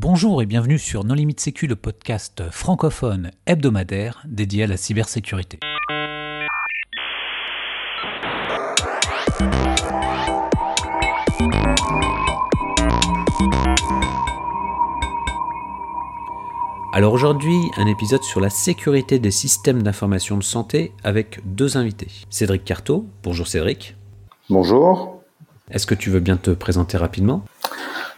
Bonjour et bienvenue sur Non Limite Sécu, le podcast francophone hebdomadaire dédié à la cybersécurité. Alors aujourd'hui, un épisode sur la sécurité des systèmes d'information de santé avec deux invités. Cédric Carteau, bonjour Cédric. Bonjour. Est-ce que tu veux bien te présenter rapidement?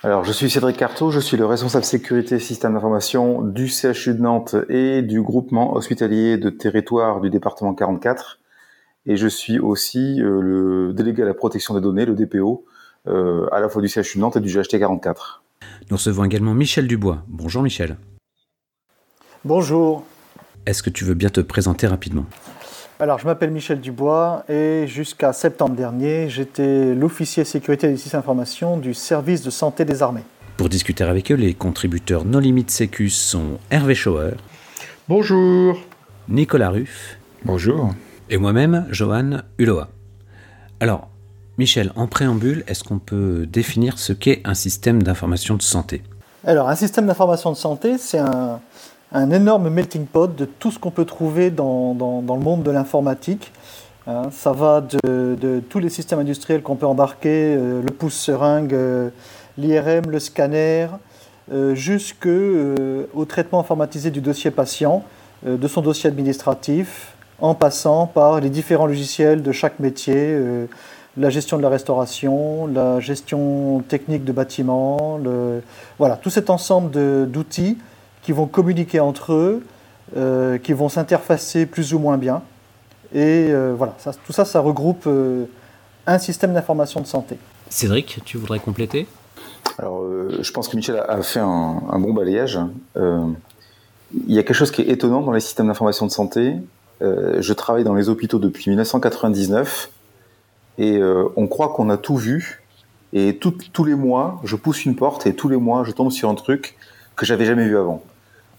Alors, je suis Cédric Carteau, je suis le responsable sécurité système d'information du CHU de Nantes et du groupement hospitalier de territoire du département 44. Et je suis aussi euh, le délégué à la protection des données, le DPO, euh, à la fois du CHU de Nantes et du GHT 44. Nous recevons également Michel Dubois. Bonjour Michel. Bonjour. Est-ce que tu veux bien te présenter rapidement? Alors, je m'appelle Michel Dubois et jusqu'à septembre dernier, j'étais l'officier sécurité des systèmes d'information du service de santé des armées. Pour discuter avec eux, les contributeurs No Limit Sécu sont Hervé Schauer, Bonjour. Nicolas Ruff Bonjour. et moi-même, Johan Uloa. Alors, Michel, en préambule, est-ce qu'on peut définir ce qu'est un système d'information de santé? Alors, un système d'information de santé, c'est un, un énorme melting pot de tout ce qu'on peut trouver dans, dans- le monde de l'informatique. Hein, ça va de, tous les systèmes industriels qu'on peut embarquer, euh, le pouce-seringue, euh, l'IRM, le scanner, euh, jusqu'au traitement informatisé du dossier patient, de son dossier administratif, en passant par les différents logiciels de chaque métier, la gestion de la restauration, la gestion technique de bâtiments, voilà, tout cet ensemble d'outils qui vont communiquer entre eux, euh, qui vont s'interfacer plus ou moins bien. Et euh, voilà, ça- tout ça, ça regroupe euh, un système d'information de santé. Cédric, tu voudrais compléter? Alors, euh, je pense que Michel a- fait un, un bon balayage. Euh, il y a quelque chose qui est étonnant dans les systèmes d'information de santé. Euh, je travaille dans les hôpitaux depuis 1999 et euh, on croit qu'on a tout vu. Et tout- tous les mois, je pousse une porte et tous les mois, je tombe sur un truc que j'avais jamais vu avant.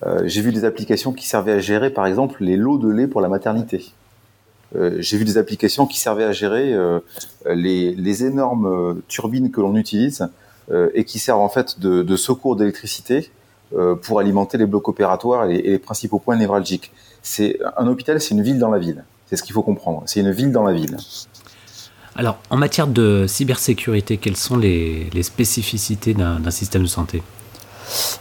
Euh, j'ai vu des applications qui servaient à gérer, par exemple, les lots de lait pour la maternité. Euh, j'ai vu des applications qui servaient à gérer euh, les, énormes turbines que l'on utilise et qui servent en fait de, secours d'électricité pour alimenter les blocs opératoires et, les principaux points névralgiques. C'est un hôpital, c'est une ville dans la ville. C'est ce qu'il faut comprendre. C'est une ville dans la ville. Alors, en matière de cybersécurité, quelles sont les, spécificités d'un système de santé?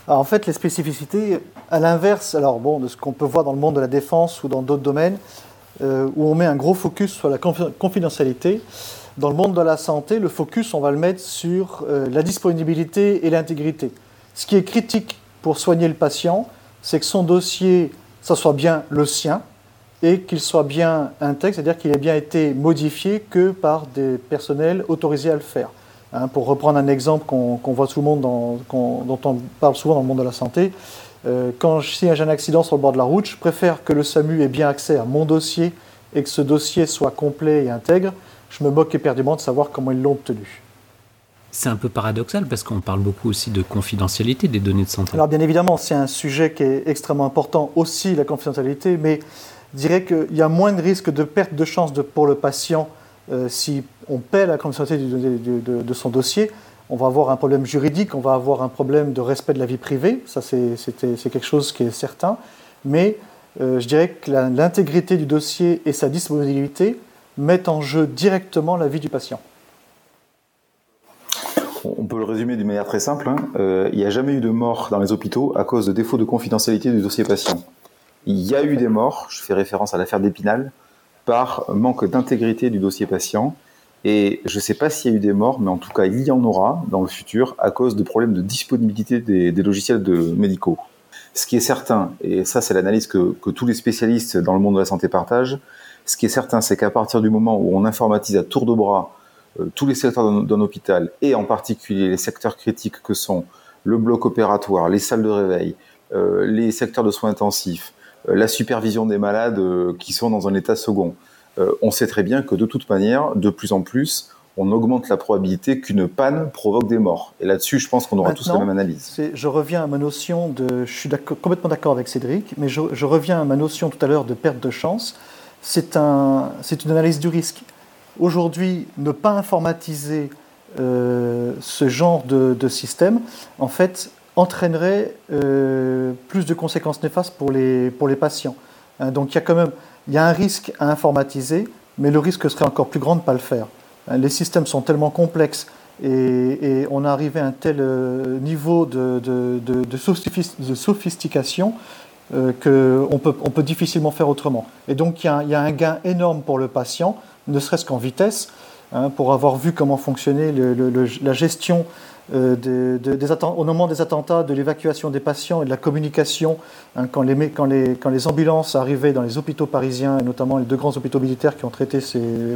En fait, les spécificités, à l'inverse, alors bon, de ce qu'on peut voir dans le monde de la défense ou dans d'autres domaines, euh, où on met un gros focus sur la confi- confidentialité, dans le monde de la santé, le focus, on va le mettre sur euh, la disponibilité et l'intégrité. Ce qui est critique pour soigner le patient, c'est que son dossier, ça soit bien le sien et qu'il soit bien intègre, c'est-à-dire qu'il ait bien été modifié que par des personnels autorisés à le faire. Hein, pour reprendre un exemple qu'on voit tout le monde, dans- dont on parle souvent dans le monde de la santé, euh, quand je- si j'ai un accident sur le bord de la route, je préfère que le SAMU ait bien accès à mon dossier et que ce dossier soit complet et intègre. Je me moque éperdument de savoir comment ils l'ont obtenu. C'est un peu paradoxal parce qu'on parle beaucoup aussi de confidentialité des données de santé. Alors bien évidemment, c'est un sujet qui est extrêmement important aussi, la confidentialité, mais je dirais qu'il y a moins de risques de perte de chance de- pour le patient si on paie la confidentialité de, son dossier. On va avoir un problème juridique, on va avoir un problème de respect de la vie privée, ça c'est quelque chose qui est certain, mais euh, je dirais que l'intégrité du dossier et sa disponibilité mettent en jeu directement la vie du patient. On peut le résumer d'une manière très simple. hein. Euh, il n'y a jamais eu de mort dans les hôpitaux à cause de défaut de confidentialité du dossier patient. Il y a eu des morts, je fais référence à l'affaire d'Épinal, par manque d'intégrité du dossier patient. Et je ne sais pas s'il y a eu des morts, mais en tout cas, il y en aura dans le futur à cause de problèmes de disponibilité des, logiciels médicaux. Ce qui est certain, et ça c'est l'analyse que, tous les spécialistes dans le monde de la santé partagent, ce qui est certain, c'est qu'à partir du moment où on informatise à tour de bras euh, tous les secteurs d'un hôpital, et en particulier les secteurs critiques que sont le bloc opératoire, les salles de réveil, euh, les secteurs de soins intensifs, la supervision des malades euh, qui sont dans un état second, euh, on sait très bien que de toute manière, de plus en plus, on augmente la probabilité qu'une panne provoque des morts. Et là-dessus, je pense qu'on aura tous la même analyse. Je reviens à ma notion de. Je suis complètement d'accord avec Cédric, mais je, je reviens à ma notion tout à l'heure de perte de chance. C'est un, une analyse du risque. Aujourd'hui, ne pas informatiser euh, ce genre de, de système, en fait, entraînerait plus de conséquences néfastes pour les, pour les patients. Hein, donc il y a quand même y a un risque à informatiser, mais le risque serait encore plus grand de ne pas le faire. Hein, les systèmes sont tellement complexes et, on a arrivé à un tel niveau de, de, de sophistication euh, qu'on peut, on peut difficilement faire autrement. Et donc il y, a, un gain énorme pour le patient, ne serait-ce qu'en vitesse, hein, pour avoir vu comment fonctionnait la gestion euh, au moment des attentats, de l'évacuation des patients et de la communication, hein, quand, les, quand, les, quand, les, ambulances arrivaient dans les hôpitaux parisiens, et notamment les deux grands hôpitaux militaires qui ont traité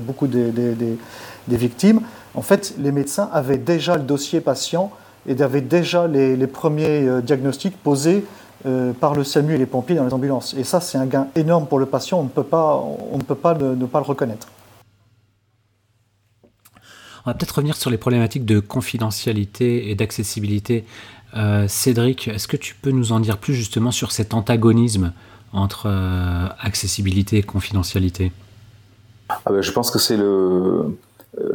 beaucoup des, des, victimes, en fait, les médecins avaient déjà le dossier patient et avaient déjà les, les premiers euh, diagnostics posés euh, par le SAMU et les pompiers dans les ambulances. Et ça, c'est un gain énorme pour le patient, on ne peut pas, on ne, peut pas ne, pas le reconnaître. On va peut-être revenir sur les problématiques de confidentialité et d'accessibilité. Euh, Cédric, est-ce que tu peux nous en dire plus justement sur cet antagonisme entre euh, accessibilité et confidentialité? Ah ben, Je pense que c'est le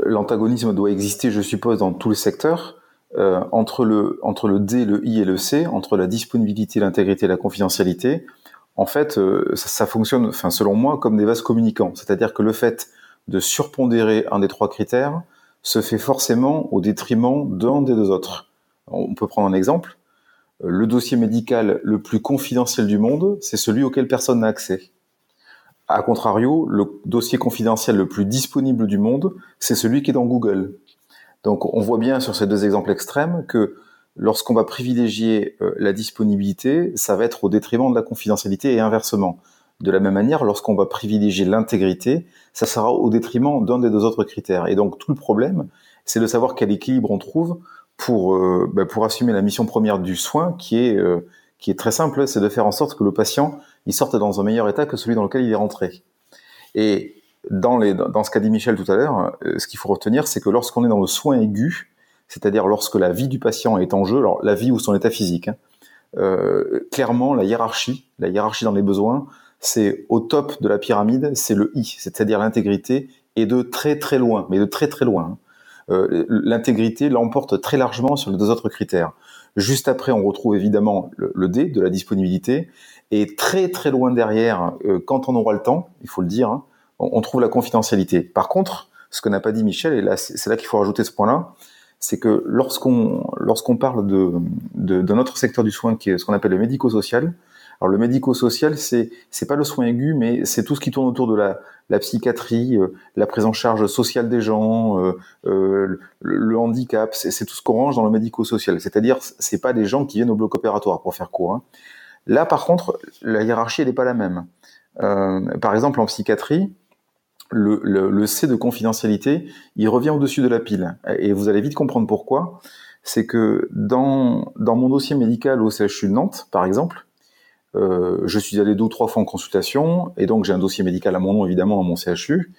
l'antagonisme doit exister, je suppose, dans tous les secteurs. Euh, entre, le, entre le D, le I et le C, entre la disponibilité, l'intégrité et la confidentialité, en fait, euh, ça, ça, fonctionne, enfin, selon moi, comme des vases communicants. C'est-à-dire que le fait de surpondérer un des trois critères se fait forcément au détriment d'un des deux autres. On peut prendre un exemple. Euh, le dossier médical le plus confidentiel du monde, c'est celui auquel personne n'a accès. A contrario, le dossier confidentiel le plus disponible du monde, c'est celui qui est dans Google. Donc on voit bien sur ces deux exemples extrêmes que lorsqu'on va privilégier euh, la disponibilité, ça va être au détriment de la confidentialité et inversement. De la même manière, lorsqu'on va privilégier l'intégrité, ça sera au détriment d'un des deux autres critères. Et donc tout le problème, c'est de savoir quel équilibre on trouve pour, euh, bah, pour assumer la mission première du soin, qui est, euh, qui est très simple, c'est de faire en sorte que le patient il sorte dans un meilleur état que celui dans lequel il est rentré. Et dans, les, dans ce qu'a dit Michel tout à l'heure, euh, ce qu'il faut retenir, c'est que lorsqu'on est dans le soin aigu, c'est-à-dire lorsque la vie du patient est en jeu, alors la vie ou son état physique, hein, euh, clairement la hiérarchie, la hiérarchie dans les besoins, c'est au top de la pyramide, c'est le I, c'est-à-dire l'intégrité, et de très très loin, mais de très très loin. Hein. Euh, l'intégrité l'emporte très largement sur les deux autres critères. Juste après, on retrouve évidemment le, le D de la disponibilité, et très très loin derrière, euh, quand on aura le temps, il faut le dire, hein, on trouve la confidentialité. Par contre, ce que n'a pas dit Michel, et là c'est là qu'il faut rajouter ce point-là, c'est que lorsqu'on lorsqu'on parle de, de, de, notre secteur du soin, qui est ce qu'on appelle le médico-social, alors le médico-social, c'est c'est pas le soin aigu, mais c'est tout ce qui tourne autour de la, la psychiatrie, euh, la prise en charge sociale des gens, euh, euh le, handicap, c'est tout ce qu'on range dans le médico-social. C'est-à-dire, c'est pas des gens qui viennent au bloc opératoire, pour faire court. Hein. Là, par contre, la hiérarchie, n'est pas la même. Euh, par exemple, en psychiatrie, le, le, C de confidentialité, il revient au-dessus de la pile. Et vous allez vite comprendre pourquoi. C'est que dans, dans mon dossier médical au CHU Nantes, par exemple, euh, je suis allé deux ou trois fois en consultation, et donc j'ai un dossier médical à mon nom, évidemment, dans mon CHU.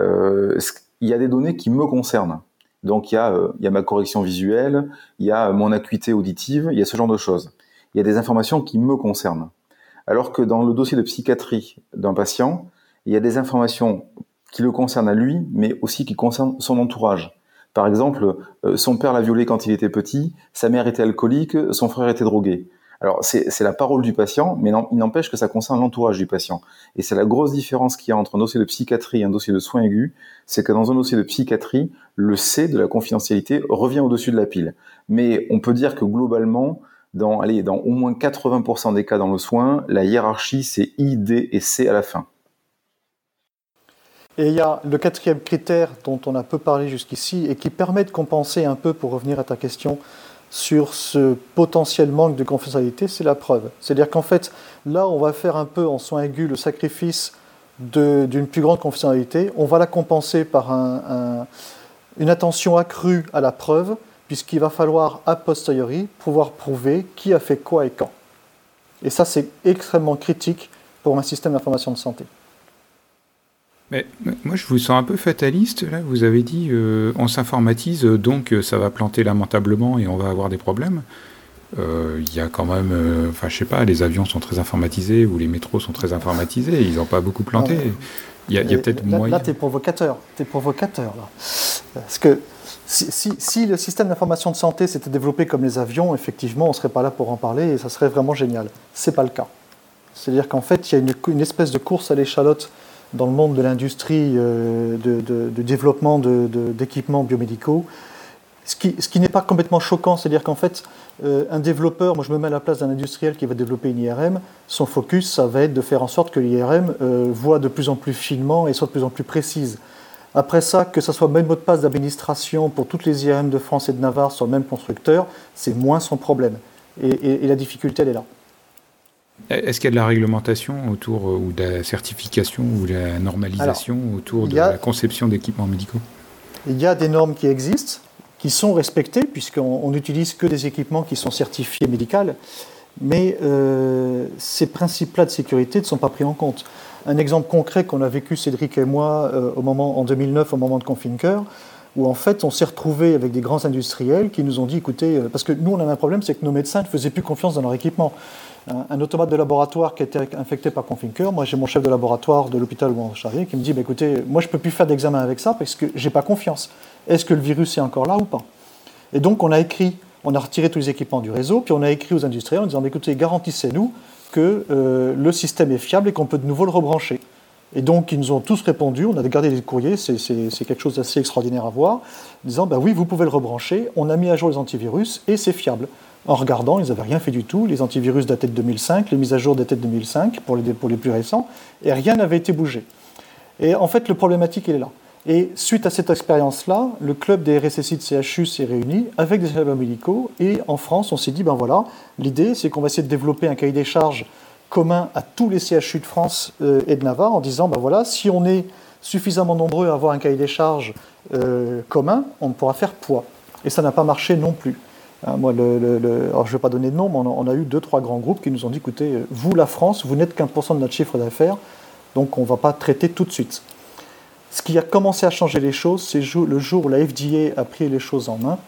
Euh, il y a des données qui me concernent. Donc il y, a, euh, il y a ma correction visuelle, il y a mon acuité auditive, il y a ce genre de choses. Il y a des informations qui me concernent. Alors que dans le dossier de psychiatrie d'un patient, il y a des informations qui le concernent à lui, mais aussi qui concernent son entourage. Par exemple, euh, son père l'a violé quand il était petit, sa mère était alcoolique, son frère était drogué. Alors c'est la parole du patient, mais il n'empêche que ça concerne l'entourage du patient. Et c'est la grosse différence qu'il y a entre un dossier de psychiatrie et un dossier de soins aigus, c'est que dans un dossier de psychiatrie, le C de la confidentialité revient au-dessus de la pile. Mais on peut dire que globalement, dans, allez, dans au moins 80% des cas dans le soin, la hiérarchie c'est I, D et C à la fin. Et il y a le quatrième critère dont on a peu parlé jusqu'ici et qui permet de compenser un peu, pour revenir à ta question, sur ce potentiel manque de confidentialité, c'est la preuve. C'est-à-dire qu'en fait, là, on va faire un peu en soins aigus le sacrifice d'une plus grande confidentialité. On va la compenser par une attention accrue à la preuve, puisqu'il va falloir, a posteriori, pouvoir prouver qui a fait quoi et quand. Et ça, c'est extrêmement critique pour un système d'information de santé. Mais, moi, je vous sens un peu fataliste. Là, vous avez dit euh, on s'informatise, donc euh, ça va planter lamentablement et on va avoir des problèmes. Euh, il y a quand même, enfin, je sais pas, les avions sont très informatisés ou les métros sont très informatisés. Ils n'ont pas beaucoup planté. Il y a, peut-être moyen. Là, tu es provocateur. Tu es provocateur, là. Parce que si, le système d'information de santé s'était développé comme les avions, effectivement, on ne serait pas là pour en parler et ça serait vraiment génial. Ce n'est pas le cas. C'est-à-dire qu'en fait, il y a une, espèce de course à l'échalote dans le monde de l'industrie euh, de, développement d'équipements biomédicaux. Ce qui, ce qui n'est pas complètement choquant, c'est-à-dire qu'en fait, euh, un développeur, moi je me mets à la place d'un industriel qui va développer une IRM, son focus, ça va être de faire en sorte que l'IRM euh, voit de plus en plus finement et soit de plus en plus précise. Après ça, que ce soit le même mot de passe d'administration pour toutes les IRM de France et de Navarre sur le même constructeur, c'est moins son problème. Et, la difficulté, elle est là. Est-ce qu'il y a de la réglementation autour, euh, ou de la certification, ou de la normalisation autour de la conception d'équipements médicaux? Il y a des normes qui existent, qui sont respectées, puisqu'on n'utilise que des équipements qui sont certifiés médicaux, mais euh, ces principes-là de sécurité ne sont pas pris en compte. Un exemple concret qu'on a vécu, Cédric et moi, euh, au moment, en 2009, au moment de Confinker, où en fait on s'est retrouvé avec des grands industriels qui nous ont dit écoutez, parce que nous on avait un problème, c'est que nos médecins ne faisaient plus confiance dans leur équipement. Un, automate de laboratoire qui était infecté par Confinker, moi j'ai mon chef de laboratoire de l'hôpital où on charriait qui me dit bah, écoutez, moi je ne peux plus faire d'examen avec ça parce que j'ai pas confiance. Est-ce que le virus est encore là ou pas? Et donc on a écrit, on a retiré tous les équipements du réseau, puis on a écrit aux industriels en disant écoutez, garantissez-nous que euh, le système est fiable et qu'on peut de nouveau le rebrancher. Et donc, ils nous ont tous répondu, on a gardé les courriers, c'est quelque chose d'assez extraordinaire à voir, disant, ben oui, vous pouvez le rebrancher, on a mis à jour les antivirus et c'est fiable. En regardant, ils n'avaient rien fait du tout, les antivirus dataient de 2005, les mises à jour dataient de 2005 pour les, les plus récents, et rien n'avait été bougé. Et en fait, le problématique, est là. Et suite à cette expérience-là, le club des RSSI de CHU s'est réuni avec des services médicaux et en France, on s'est dit, ben voilà, l'idée c'est qu'on va essayer de développer un cahier des charges commun à tous les CHU de France euh, et de Navarre en disant, ben voilà, si on est suffisamment nombreux à avoir un cahier des charges euh, commun, on pourra faire poids. Et ça n'a pas marché non plus. Hein, moi, alors je ne vais pas donner de nom, mais on a, eu deux, trois grands groupes qui nous ont dit, écoutez, vous, la France, vous n'êtes qu'un pour cent de notre chiffre d'affaires, donc on ne va pas traiter tout de suite. Ce qui a commencé à changer les choses, c'est le jour où la FDA a pris les choses en main.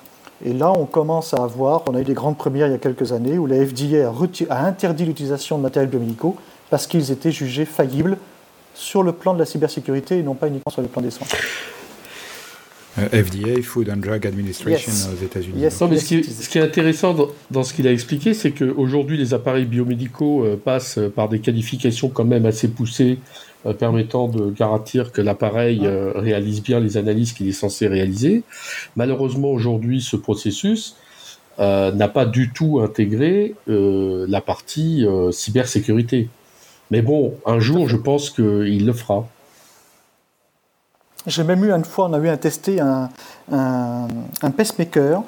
Et là, on commence à avoir, on a eu des grandes premières il y a quelques années, où la FDA a, interdit l'utilisation de matériels biomédicaux parce qu'ils étaient jugés faillibles sur le plan de la cybersécurité et non pas uniquement sur le plan des soins. Euh, FDA, Food and Drug Administration aux États-Unis. ce, qui, est intéressant dans, ce qu'il a expliqué, c'est qu'aujourd'hui, les appareils biomédicaux euh, passent par des qualifications quand même assez poussées euh, permettant de garantir que l'appareil euh, réalise bien les analyses qu'il est censé réaliser. Malheureusement, aujourd'hui, ce processus euh, n'a pas du tout intégré la partie cybersécurité. Mais bon, un jour, je pense qu'il le fera. J'ai même eu une fois, on a eu un testé un, un, un pacemaker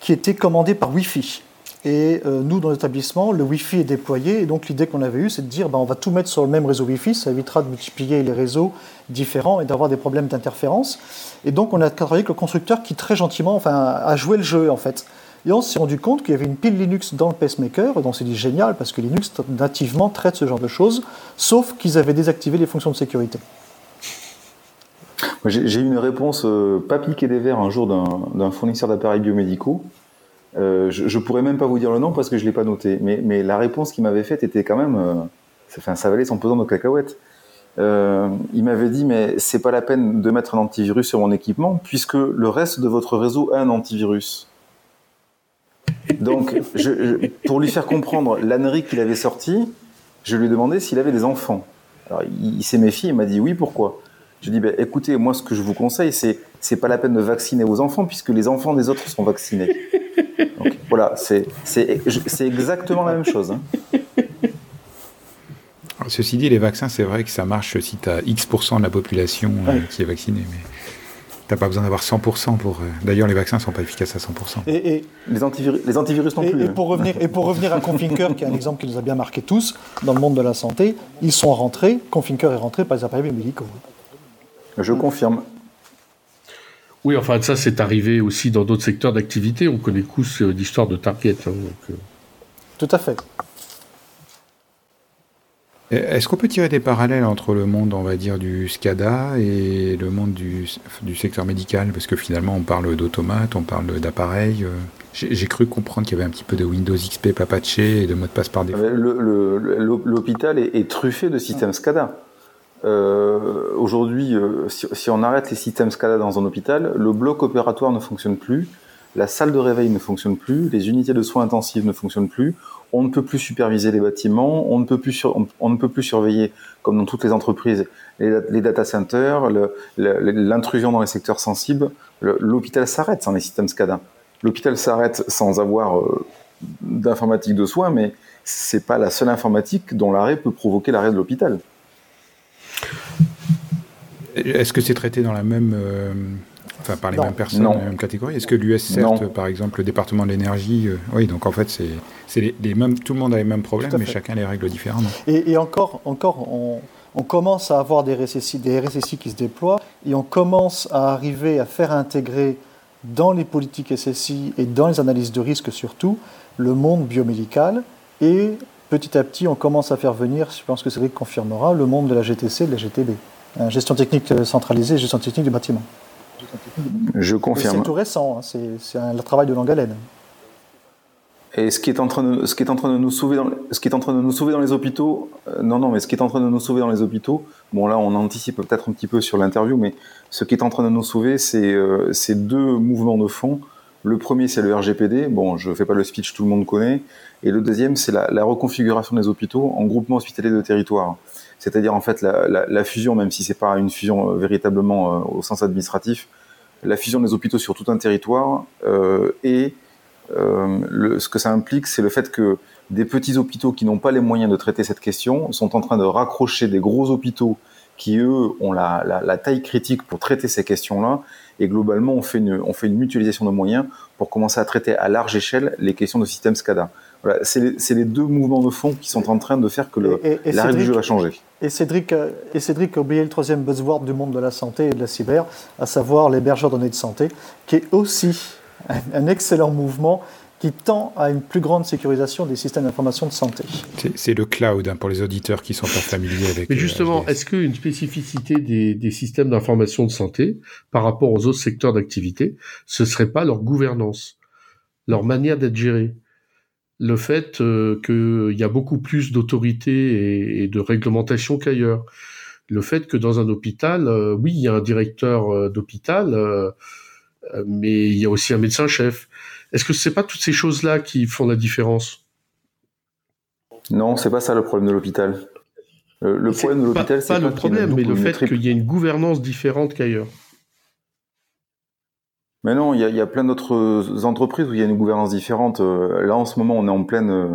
qui était commandé par Wi-Fi. Et euh, nous, dans l'établissement, le Wi-Fi est déployé. Et donc, l'idée qu'on avait eue, c'est de dire ben, on va tout mettre sur le même réseau Wi-Fi. Ça évitera de multiplier les réseaux différents et d'avoir des problèmes d'interférence. Et donc, on a travaillé avec le constructeur qui, très gentiment, enfin, a joué le jeu, en fait. Et on s'est rendu compte qu'il y avait une pile Linux dans le pacemaker. Et on s'est dit génial, parce que Linux, nativement, traite ce genre de choses, sauf qu'ils avaient désactivé les fonctions de sécurité. J'ai eu une réponse euh, pas piquée des verres un jour d'un fournisseur d'appareils biomédicaux euh, je, je pourrais même pas vous dire le nom parce que je l'ai pas noté, mais, la réponse qu'il m'avait faite était quand même, euh, enfin, ça valait son pesant de cacahuètes. Euh, il m'avait dit mais c'est pas la peine de mettre un antivirus sur mon équipement puisque le reste de votre réseau a un antivirus. Donc, pour lui faire comprendre l'ânerie qu'il avait sorti, je lui ai demandé s'il avait des enfants. Alors, il, s'est méfié, il m'a dit oui, pourquoi? Je dit, ben, écoutez, moi, ce que je vous conseille, c'est c'est pas la peine de vacciner vos enfants puisque les enfants des autres sont vaccinés. voilà, c'est exactement la même chose. Hein. ceci dit, les vaccins, c'est vrai que ça marche si tu as X% de la population euh, qui est vaccinée. Mais tu n'as pas besoin d'avoir 100% pour. Euh, d'ailleurs, les vaccins ne sont pas efficaces à 100%. Et, les, antivirus, les antivirus non plus. Et, hein. pour revenir, et pour revenir à Confinker, qui est un exemple qui nous a bien marqué tous dans le monde de la santé, ils sont rentrés, Confinker est rentré par les appareils médicaux. Je confirme. Oui, enfin, ça, c'est arrivé aussi dans d'autres secteurs d'activité. On connaît tous euh, l'histoire de Target. Hein, euh. Tout à fait. Est-ce qu'on peut tirer des parallèles entre le monde, on va dire, du SCADA et le monde du, secteur médical? Parce que finalement, on parle d'automates, on parle d'appareils. Euh. J'ai cru comprendre qu'il y avait un petit peu de Windows XP pas patché et de mot de passe par défaut. L'hôpital est, est, truffé de systèmes SCADA. Aujourd'hui, si, on arrête les systèmes SCADA dans un hôpital, le bloc opératoire ne fonctionne plus, la salle de réveil ne fonctionne plus, les unités de soins intensifs ne fonctionnent plus, on ne peut plus superviser les bâtiments, on ne peut plus, on, ne peut plus surveiller, comme dans toutes les entreprises, les, data centers, l'intrusion dans les secteurs sensibles. L'hôpital s'arrête sans les systèmes SCADA. L'hôpital s'arrête sans avoir euh, d'informatique de soins, mais c'est pas la seule informatique dont l'arrêt peut provoquer l'arrêt de l'hôpital. Est-ce que c'est traité dans la même euh, Enfin, par les mêmes personnes, dans la même catégorie? Est-ce que l'US par exemple, le département de l'énergie, euh, oui, donc en fait, c'est les, mêmes, tout le monde a les mêmes problèmes, mais chacun les règle différemment. Et, encore, encore on, commence à avoir des RSSI, des RSSI qui se déploient, et on commence à arriver à faire intégrer dans les politiques SSI et dans les analyses de risque surtout, le monde biomédical, et petit à petit, on commence à faire venir, je pense que Cédric confirmera, le monde de la GTC, de la GTB. Hein, gestion technique centralisée, gestion technique du bâtiment. Je confirme. C'est tout récent, hein. c'est un travail de longue haleine. Et ce qui est en train de, ce qui est en train de nous sauver dans, ce qui est en train de nous sauver dans les hôpitaux, euh, non, non, mais ce qui est en train de nous sauver dans les hôpitaux, bon là on anticipe peut-être un petit peu sur l'interview, mais ce qui est en train de nous sauver, c'est euh, ces deux mouvements de fond. Le premier, c'est le RGPD. Bon, je fais pas le speech, tout le monde connaît. Et le deuxième, c'est la, la, reconfiguration des hôpitaux en groupement hospitalier de territoire. C'est-à-dire en fait la, fusion, même si c'est pas une fusion euh, véritablement euh, au sens administratif, la fusion des hôpitaux sur tout un territoire euh, et ce que ça implique, c'est le fait que des petits hôpitaux qui n'ont pas les moyens de traiter cette question sont en train de raccrocher des gros hôpitaux qui, eux, ont la taille critique pour traiter ces questions-là. Et globalement, on fait, une, on fait une mutualisation de moyens pour commencer à traiter à large échelle les questions de système SCADA. Voilà, c'est les, les, deux mouvements de fond qui sont en train de faire que le, la règle du jeu va changer. Et Cédric, euh, et Cédric a oublié le troisième buzzword du monde de la santé et de la cyber, à savoir l'hébergeur de données de santé, qui est aussi un excellent mouvement qui tend à une plus grande sécurisation des systèmes d'information de santé. C'est le cloud hein, pour les auditeurs qui sont pas familiers avec. Mais euh, justement, est-ce qu'une spécificité des, des systèmes d'information de santé par rapport aux autres secteurs d'activité, ce serait pas leur gouvernance, leur manière d'être gérée le fait euh, qu'il y a beaucoup plus d'autorité et, de réglementation qu'ailleurs. Le fait que dans un hôpital, euh, oui, il y a un directeur euh, d'hôpital, mais il y a aussi un médecin-chef. Est-ce que c'est pas toutes ces choses-là qui font la différence? Non, c'est pas ça le problème de l'hôpital. le problème de l'hôpital, c'est pas, pas le problème, mais le fait qu'il y ait une gouvernance différente qu'ailleurs. Mais non, il y a, plein d'autres entreprises où il y a une gouvernance différente. Euh, là, en ce moment, on est en pleine, euh,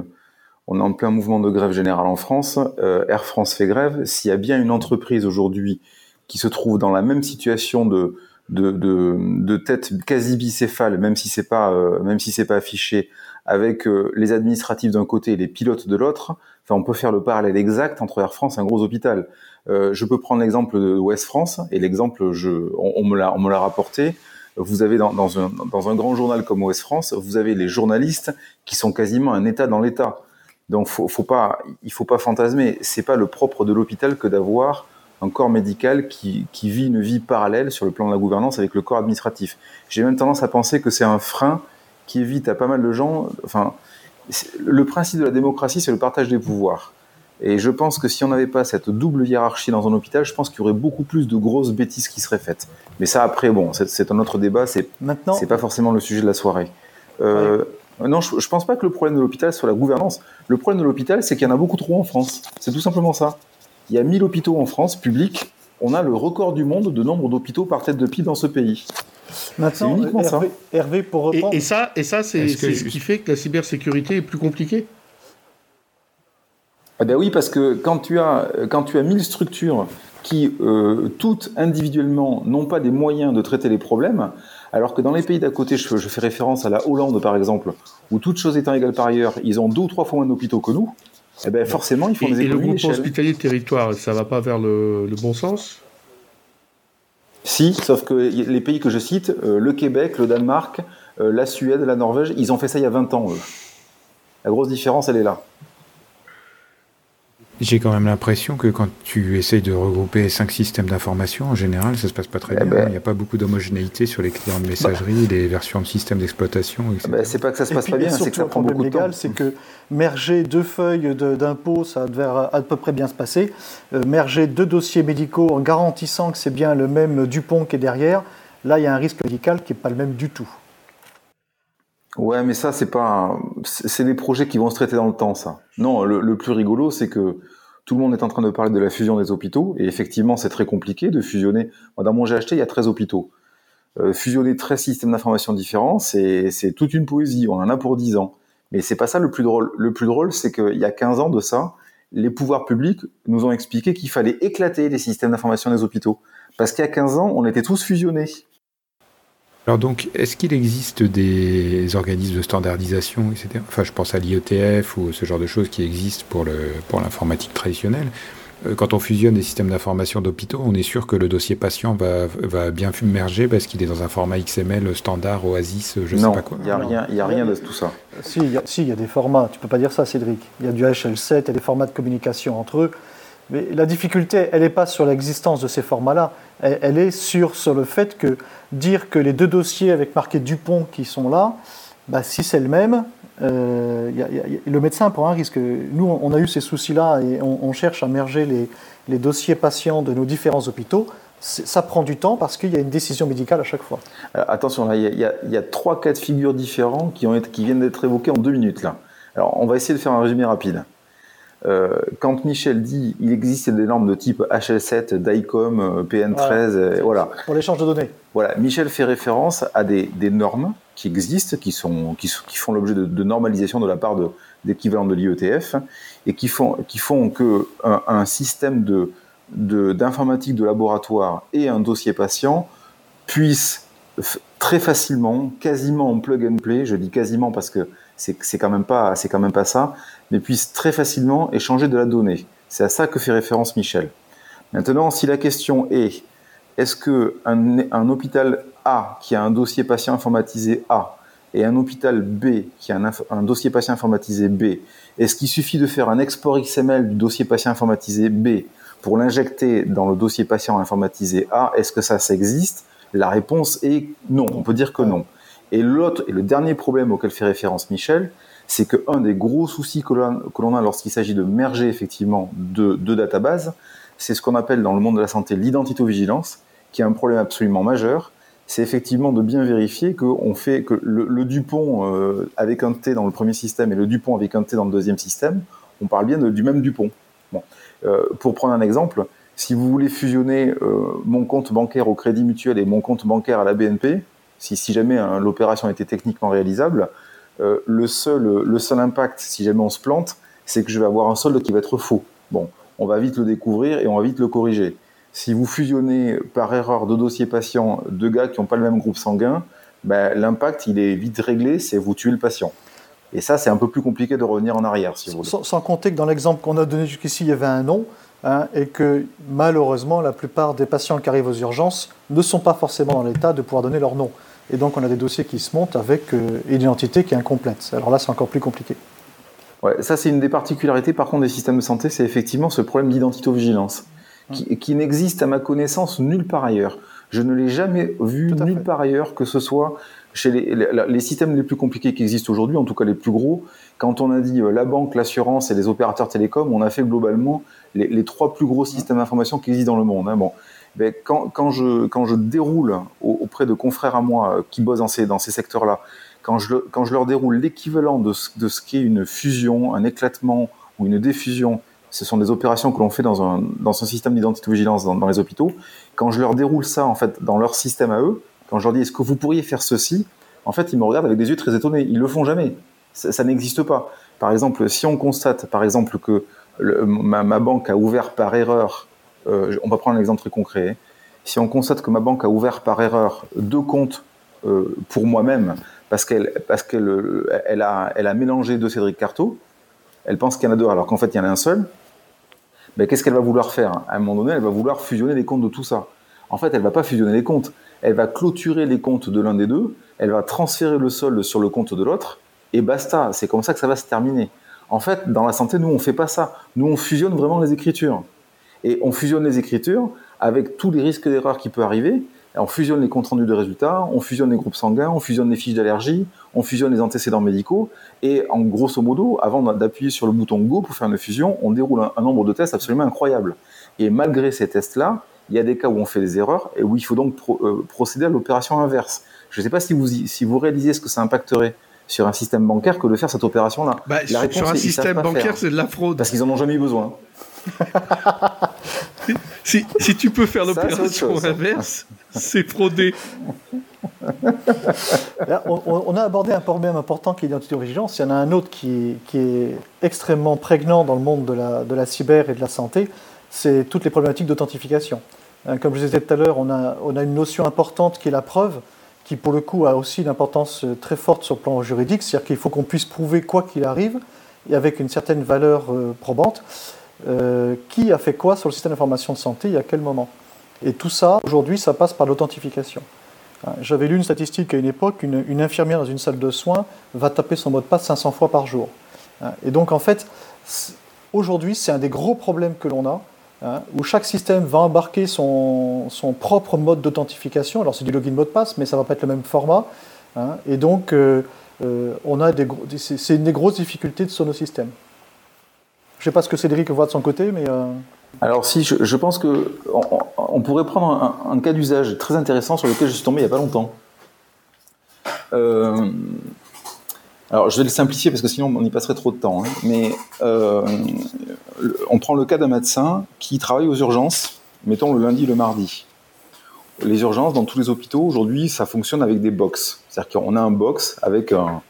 on est en plein mouvement de grève générale en France. Euh, Air France fait grève. S'il y a bien une entreprise aujourd'hui qui se trouve dans la même situation de de, de, tête quasi bicéphale, même si c'est pas même si c'est pas affiché, avec les administratifs d'un côté et les pilotes de l'autre. Enfin, on peut faire le parallèle exact entre Air France et un gros hôpital. je peux prendre l'exemple de Ouest France et l'exemple, je, on me l'a on me l'a rapporté vous avez dans, un, grand journal comme OS France, vous avez les journalistes qui sont quasiment un État dans l'État. Donc faut, faut pas, il faut pas fantasmer. C'est pas le propre de l'hôpital que d'avoir un corps médical qui, qui, vit une vie parallèle sur le plan de la gouvernance avec le corps administratif. J'ai même tendance à penser que c'est un frein qui évite à pas mal de gens. Enfin, le principe de la démocratie, c'est le partage des pouvoirs. Et je pense que si on n'avait pas cette double hiérarchie dans un hôpital, je pense qu'il y aurait beaucoup plus de grosses bêtises qui seraient faites. Mais ça, après, bon, c'est un autre débat, c'est c'est pas forcément le sujet de la soirée. Euh, Non, je, je pense pas que le problème de l'hôpital soit la gouvernance. Le problème de l'hôpital, c'est qu'il y en a beaucoup trop en France. C'est tout simplement ça. Il y a 1000 hôpitaux en France, publics. On a le record du monde de nombre d'hôpitaux par tête de pile dans ce pays. Maintenant, uniquement Hervé, ça. Hervé, pour reprendre. Et, et ça, et ça c'est ce qui fait que la cybersécurité est plus compliquée? Eh ben oui, parce que quand tu as, quand tu as 1000 structures qui, euh, toutes individuellement, n'ont pas des moyens de traiter les problèmes, alors que dans les pays d'à côté, je, fais référence à la Hollande par exemple, où toutes choses étant égales par ailleurs, ils ont deux ou trois fois moins d'hôpitaux que nous, eh ben forcément, ils font des économies. Et le groupe hospitalier de territoire, ça va pas vers le, bon sens? Si, sauf que les pays que je cite, euh, le Québec, le Danemark, euh, la Suède, la Norvège, ils ont fait ça il y a 20 ans. Eux. La grosse différence, elle est là. J'ai quand même l'impression que quand tu essayes de regrouper cinq systèmes d'information, en général, ça se passe pas très Eh bien. ben- Il n'y a pas beaucoup d'homogénéité sur les clients de messagerie, les versions de systèmes d'exploitation, etc. Ben, c'est pas que ça se Et passe puis, pas bien, c'est que ça le prend problème beaucoup de temps. légal, c'est que merger deux feuilles de- d'impôt, ça devait à peu près bien se passer. Euh, merger deux dossiers médicaux en garantissant que c'est bien le même Dupont qui est derrière, là, il y a un risque médical qui n'est pas le même du tout. Ouais, mais ça, c'est pas, c'est des projets qui vont se traiter dans le temps, ça. Non, le, plus rigolo, c'est que tout le monde est en train de parler de la fusion des hôpitaux, et effectivement, c'est très compliqué de fusionner. Dans mon GHT, il y a 13 hôpitaux. Euh, fusionner 13 systèmes d'information différents, c'est toute une poésie. On en a pour 10 ans. Mais c'est pas ça le plus drôle. Le plus drôle, c'est qu'il y a 15 ans de ça, les pouvoirs publics nous ont expliqué qu'il fallait éclater les systèmes d'information des hôpitaux. Parce qu'il y a 15 ans, on était tous fusionnés. Alors donc, est-ce qu'il existe des organismes de standardisation, etc. Enfin, je pense à l'IETF ou ce genre de choses qui existent pour le pour l'informatique traditionnelle. Euh, Quand on fusionne des systèmes d'information d'hôpitaux, on est sûr que le dossier patient va, va bien merger parce qu'il est dans un format XML standard, Oasis, je non, sais pas quoi. il n'y a rien, il y a rien de tout ça. Si, il y, a, si, il y a des formats, tu peux pas dire ça, Cédric. Il y a du HL7, il y a des formats de communication entre eux. Mais la difficulté, elle n'est pas sur l'existence de ces formats-là, elle, est sur, le fait que dire que les deux dossiers avec marqué Dupont qui sont là, bah, si c'est le même, euh, y a- y a- y le médecin prend un risque. Nous, on a eu ces soucis-là et on, cherche à merger les, dossiers patients de nos différents hôpitaux. Ça prend du temps parce qu'il y a une décision médicale à chaque fois. Euh, attention, il y a- trois cas de figure différents qui, viennent d'être évoqués en deux minutes. Alors, on va essayer de faire un résumé rapide. Euh, quand Michel dit il existe des normes de type HL7, DICOM, euh, PN13, euh, voilà. Pour l'échange de données. Voilà, Michel fait référence à des, des normes qui existent, qui, sont, qui, font l'objet de, de normalisation de la part de- d'équivalents de, l'IETF, et qui font, qui font que un, un système de, de- d'informatique de laboratoire et un dossier patient puissent très facilement, quasiment en plug and play, je dis quasiment parce que c'est, quand même pas, c'est quand même pas ça, mais puissent très facilement échanger de la donnée. C'est à ça que fait référence Michel. Maintenant, si la question est est-ce que un, hôpital A qui a un dossier patient informatisé A et un hôpital B qui a un, un dossier patient informatisé B, est-ce qu'il suffit de faire un export XML du dossier patient informatisé B pour l'injecter dans le dossier patient informatisé A? Est-ce que ça, ça existe? La réponse est non. On peut dire que non. Et l'autre et le dernier problème auquel fait référence Michel, c'est que un des gros soucis que l'on a lorsqu'il s'agit de merger effectivement deux, databases, c'est ce qu'on appelle dans le monde de la santé l'identitovigilance, qui est un problème absolument majeur. C'est effectivement de bien vérifier que, on fait, que le, Dupont euh, avec un T dans le premier système et le Dupont avec un T dans le deuxième système, on parle bien du même Dupont. Euh, pour prendre un exemple, si vous voulez fusionner euh, mon compte bancaire au Crédit Mutuel et mon compte bancaire à la BNP, si, jamais hein, l'opération était techniquement réalisable, euh, le, seul, impact, si jamais on se plante, c'est que je vais avoir un solde qui va être faux. Bon, on va vite le découvrir et on va vite le corriger. Si vous fusionnez par erreur deux dossiers patients, deux gars qui n'ont pas le même groupe sanguin, ben, l'impact il est vite réglé, c'est vous tuez le patient. Et ça, c'est un peu plus compliqué de revenir en arrière, si vous voulez. Sans, sans compter que dans l'exemple qu'on a donné jusqu'ici, il y avait un nom, hein, et que malheureusement, la plupart des patients qui arrivent aux urgences ne sont pas forcément dans l'état de pouvoir donner leur nom. Et donc, on a des dossiers qui se montent avec euh, une identité qui est incomplète. Alors là, c'est encore plus compliqué. Ouais, ça, c'est une des particularités, par contre, des systèmes de santé, c'est effectivement ce problème d'identitovigilance, qui, qui n'existe à ma connaissance nulle part ailleurs. Je ne l'ai jamais vu nulle fait. part ailleurs, que ce soit chez les, les, les systèmes les plus compliqués qui existent aujourd'hui, en tout cas les plus gros. Quand on a dit euh, la banque, l'assurance et les opérateurs télécoms, on a fait globalement les, les trois plus gros systèmes d'information qui existent dans le monde. hein. Bon. Ben, quand, je, déroule au- auprès de confrères à moi euh, qui bossent dans ces, secteurs-là, quand je, leur déroule l'équivalent de, ce- de ce qu'est une fusion, un éclatement ou une diffusion, ce sont des opérations que l'on fait dans un, dans un système d'identitovigilance dans, les hôpitaux. Quand je leur déroule ça en fait dans leur système à eux, quand je leur dis est-ce que vous pourriez faire ceci, en fait ils me regardent avec des yeux très étonnés. Ils le font jamais. Ça, n'existe pas. Par exemple, si on constate par exemple que ma banque a ouvert par erreur, euh, on va prendre un exemple très concret. Si on constate que ma banque a ouvert par erreur deux comptes euh, pour moi-même parce qu'elle parce qu'elle euh, elle a elle a mélangé deux Cédric Carto, elle pense qu'il y en a deux alors qu'en fait il y en a un seul. Ben, qu'est-ce qu'elle va vouloir faire? À un moment donné, elle va vouloir fusionner les comptes de tout ça. En fait, elle va pas fusionner les comptes. Elle va clôturer les comptes de l'un des deux. Elle va transférer le solde sur le compte de l'autre. Et basta. C'est comme ça que ça va se terminer. En fait, dans la santé, nous, on fait pas ça. Nous, on fusionne vraiment les écritures. Et on fusionne les écritures avec tous les risques d'erreur qui peuvent arriver. On fusionne les comptes rendus de résultats, on fusionne les groupes sanguins, on fusionne les fiches d'allergie, on fusionne les antécédents médicaux. Et en grosso modo, avant d'appuyer sur le bouton Go pour faire une fusion, on déroule un, nombre de tests absolument incroyable. Et malgré ces tests-là, il y a des cas où on fait des erreurs et où il faut donc euh, procéder à l'opération inverse. Je ne sais pas si vous, si vous réalisez ce que ça impacterait sur un système bancaire que de faire cette opération-là. Bah, sur un système bancaire, c'est de la fraude. Parce qu'ils en ont jamais eu besoin. Si, si, tu peux faire l'opération inverse, c'est fraudé. on, a abordé un problème important qui est l'identité vigilance. Il y en a un autre qui, qui, est extrêmement prégnant dans le monde de la, de la cyber et de la santé, c'est toutes les problématiques d'authentification. Hein, comme je disais tout à l'heure, on a, on a une notion importante qui est la preuve qui pour le coup a aussi une importance euh, très forte sur le plan juridique, c'est-à-dire qu'il faut qu'on puisse prouver quoi qu'il arrive, et avec une certaine valeur euh, probante, euh, qui a fait quoi sur le système d'information de santé et à quel moment? Et tout ça, aujourd'hui, ça passe par l'authentification. Hein, j'avais lu une statistique à une époque, une, infirmière dans une salle de soins va taper son mot de passe 500 fois par jour. Hein, et donc en fait, aujourd'hui, c'est un des gros problèmes que l'on a, Hein, où chaque système va embarquer son, propre mode d'authentification. Alors c'est du login mot de passe, mais ça ne va pas être le même format. Et donc, euh, euh, on a des, c'est une des grosses difficultés de systèmes. Je ne sais pas ce que Cédric voit de son côté, mais... Euh, Alors si, je, pense que on, pourrait prendre un, cas d'usage très intéressant sur lequel je suis tombé il n'y a pas longtemps. Alors, je vais le simplifier parce que sinon on y passerait trop de temps. Hein. Mais euh, on prend le cas d'un médecin qui travaille aux urgences, mettons le lundi, le mardi. Les urgences dans tous les hôpitaux aujourd'hui, ça fonctionne avec des box. C'est-à-dire qu'on a un box avec un,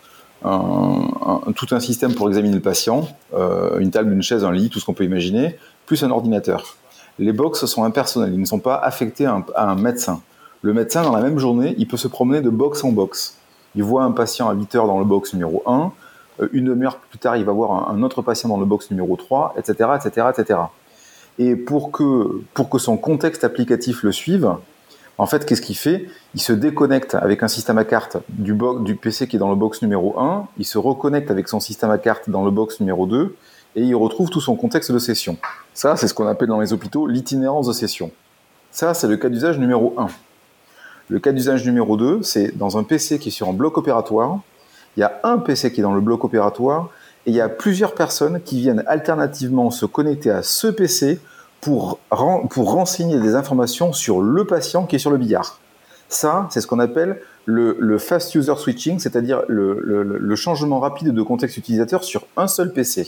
tout un système pour examiner le patient, euh, une table, une chaise, un lit, tout ce qu'on peut imaginer, plus un ordinateur. Les box sont impersonnels, ils ne sont pas affectés à un, médecin. Le médecin, dans la même journée, il peut se promener de box en box il voit un patient à 8 heures dans le box numéro 1, euh, une demi-heure plus tard, il va voir un, autre patient dans le box numéro 3, etc., etc., etc. Et pour que, pour que son contexte applicatif le suive, en fait, qu'est-ce qu'il fait? Il se déconnecte avec un système à carte du, PC qui est dans le box numéro 1, il se reconnecte avec son système à carte dans le box numéro 2, et il retrouve tout son contexte de session. Ça, c'est ce qu'on appelle dans les hôpitaux l'itinérance de session. Ça, c'est le cas d'usage numéro 1. Le cas d'usage numéro 2, c'est dans un PC qui est sur un bloc opératoire. Il y a un PC qui est dans le bloc opératoire et il y a plusieurs personnes qui viennent alternativement se connecter à ce PC pour, pour renseigner des informations sur le patient qui est sur le billard. Ça, c'est ce qu'on appelle le, fast user switching, c'est-à-dire le, le, changement rapide de contexte utilisateur sur un seul PC.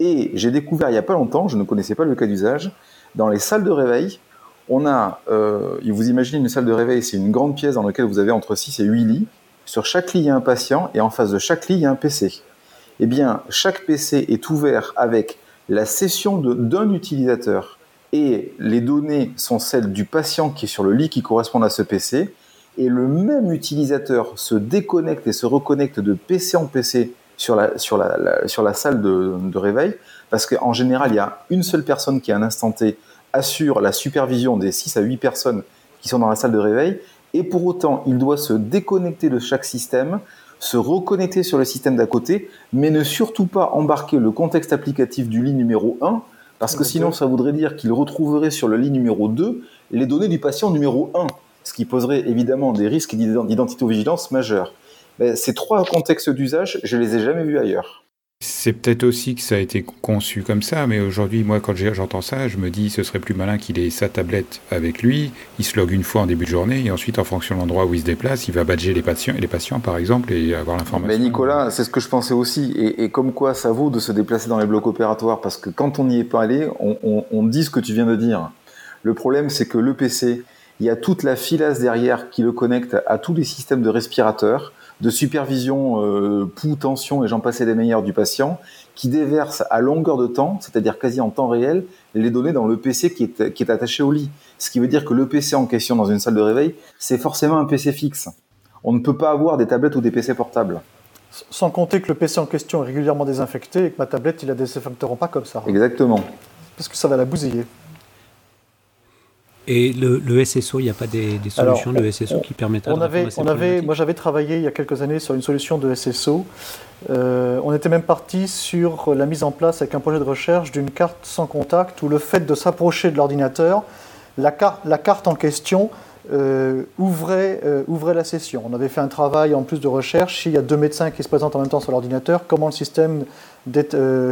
Et j'ai découvert il n'y a pas longtemps, je ne connaissais pas le cas d'usage, dans les salles de réveil, on a, euh, vous imaginez une salle de réveil, c'est une grande pièce dans laquelle vous avez entre 6 et 8 lits. Sur chaque lit, il y a un patient et en face de chaque lit, il y a un PC. Eh bien, chaque PC est ouvert avec la session d'un utilisateur et les données sont celles du patient qui est sur le lit qui correspondent à ce PC. Et le même utilisateur se déconnecte et se reconnecte de PC en PC sur la, sur la, sur la salle de, de réveil, parce qu'en général, il y a une seule personne qui, à un instant T, assure la supervision des 6 à 8 personnes qui sont dans la salle de réveil, et pour autant, il doit se déconnecter de chaque système, se reconnecter sur le système d'à côté, mais ne surtout pas embarquer le contexte applicatif du lit numéro 1, parce que sinon ça voudrait dire qu'il retrouverait sur le lit numéro 2 les données du patient numéro 1, ce qui poserait évidemment des risques d'identité-vigilance majeurs. ces trois contextes d'usage, je les ai jamais vus ailleurs. C'est peut-être aussi que ça a été conçu comme ça, mais aujourd'hui, moi, quand j'entends ça, je me dis ce serait plus malin qu'il ait sa tablette avec lui, il se log une fois en début de journée, et ensuite, en fonction de l'endroit où il se déplace, il va badger les patients, par exemple, et avoir l'information. Mais Nicolas, c'est ce que je pensais aussi, et, comme quoi ça vaut de se déplacer dans les blocs opératoires, parce que quand on n'y est pas allé, on, on dit ce que tu viens de dire. Le problème, c'est que le PC, il y a toute la filasse derrière qui le connecte à tous les systèmes de respirateurs de supervision euh, pouls, tension et j'en passais des meilleurs du patient, qui déverse à longueur de temps, c'est-à-dire quasi en temps réel, les données dans le PC qui est, qui est attaché au lit. Ce qui veut dire que le PC en question dans une salle de réveil, c'est forcément un PC fixe. On ne peut pas avoir des tablettes ou des PC portables. Sans compter que le PC en question est régulièrement désinfecté et que ma tablette, il la désinfecteront pas comme ça. Exactement. Parce que ça va la bousiller. Et le, SSO, il n'y a pas des, solutions de SSO qui permettent on avait, on avait, Moi, j'avais travaillé il y a quelques années sur une solution de SSO. Euh, on était même parti sur la mise en place avec un projet de recherche d'une carte sans contact où le fait de s'approcher de l'ordinateur, la, la, carte en question euh, ouvrait, euh, ouvrait, la session. On avait fait un travail en plus de recherche. S'il y a deux médecins qui se présentent en même temps sur l'ordinateur, comment le système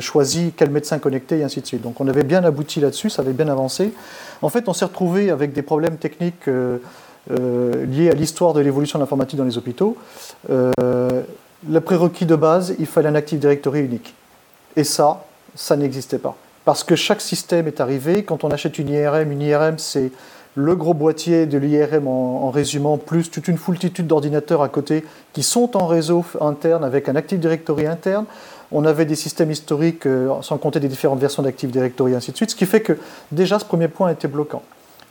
choisit quel médecin connecté et ainsi de suite. Donc on avait bien abouti là-dessus, ça avait bien avancé. En fait, on s'est retrouvé avec des problèmes techniques euh, euh, liés à l'histoire de l'évolution de l'informatique dans les hôpitaux. Euh, le prérequis de base, il fallait un Active Directory unique. Et ça, ça n'existait pas. Parce que chaque système est arrivé. Quand on achète une IRM, une IRM, c'est le gros boîtier de l'IRM en, résumant, plus toute une foultitude d'ordinateurs à côté qui sont en réseau interne avec un Active Directory interne. On avait des systèmes historiques, euh, sans compter des différentes versions d'Active Directory, et ainsi de suite, ce qui fait que déjà ce premier point était bloquant.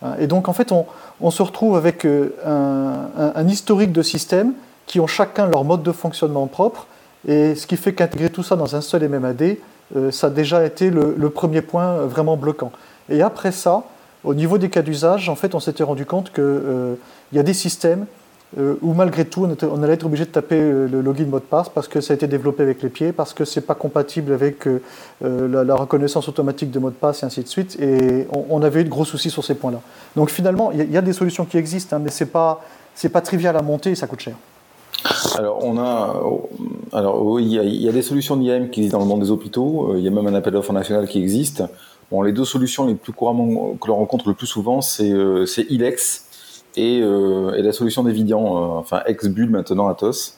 Hein, et donc en fait, on, se retrouve avec euh, un, historique de systèmes qui ont chacun leur mode de fonctionnement propre, et ce qui fait qu'intégrer tout ça dans un seul MMAD, euh, ça a déjà été le, le, premier point vraiment bloquant. Et après ça, au niveau des cas d'usage, en fait, on s'était rendu compte qu'il y a des systèmes euh, où malgré tout, on, allait être obligé de taper euh, le login mot de passe parce que ça a été développé avec les pieds, parce que c'est pas compatible avec euh, la, reconnaissance automatique de mot de passe et ainsi de suite. Et on, avait eu de gros soucis sur ces points-là. Donc finalement, il y, a des solutions qui existent, hein, mais c'est pas pas trivial à monter et ça coûte cher. Alors, on a, alors oui, il y, a, des solutions d'IAM qui existent dans le monde des hôpitaux. Il y a même un appel d'offres national qui existe. Bon, les deux solutions les plus couramment que l'on rencontre le plus souvent, c'est Ilex euh, et, la solution d'Evidian, euh, enfin ex-Bull maintenant Atos.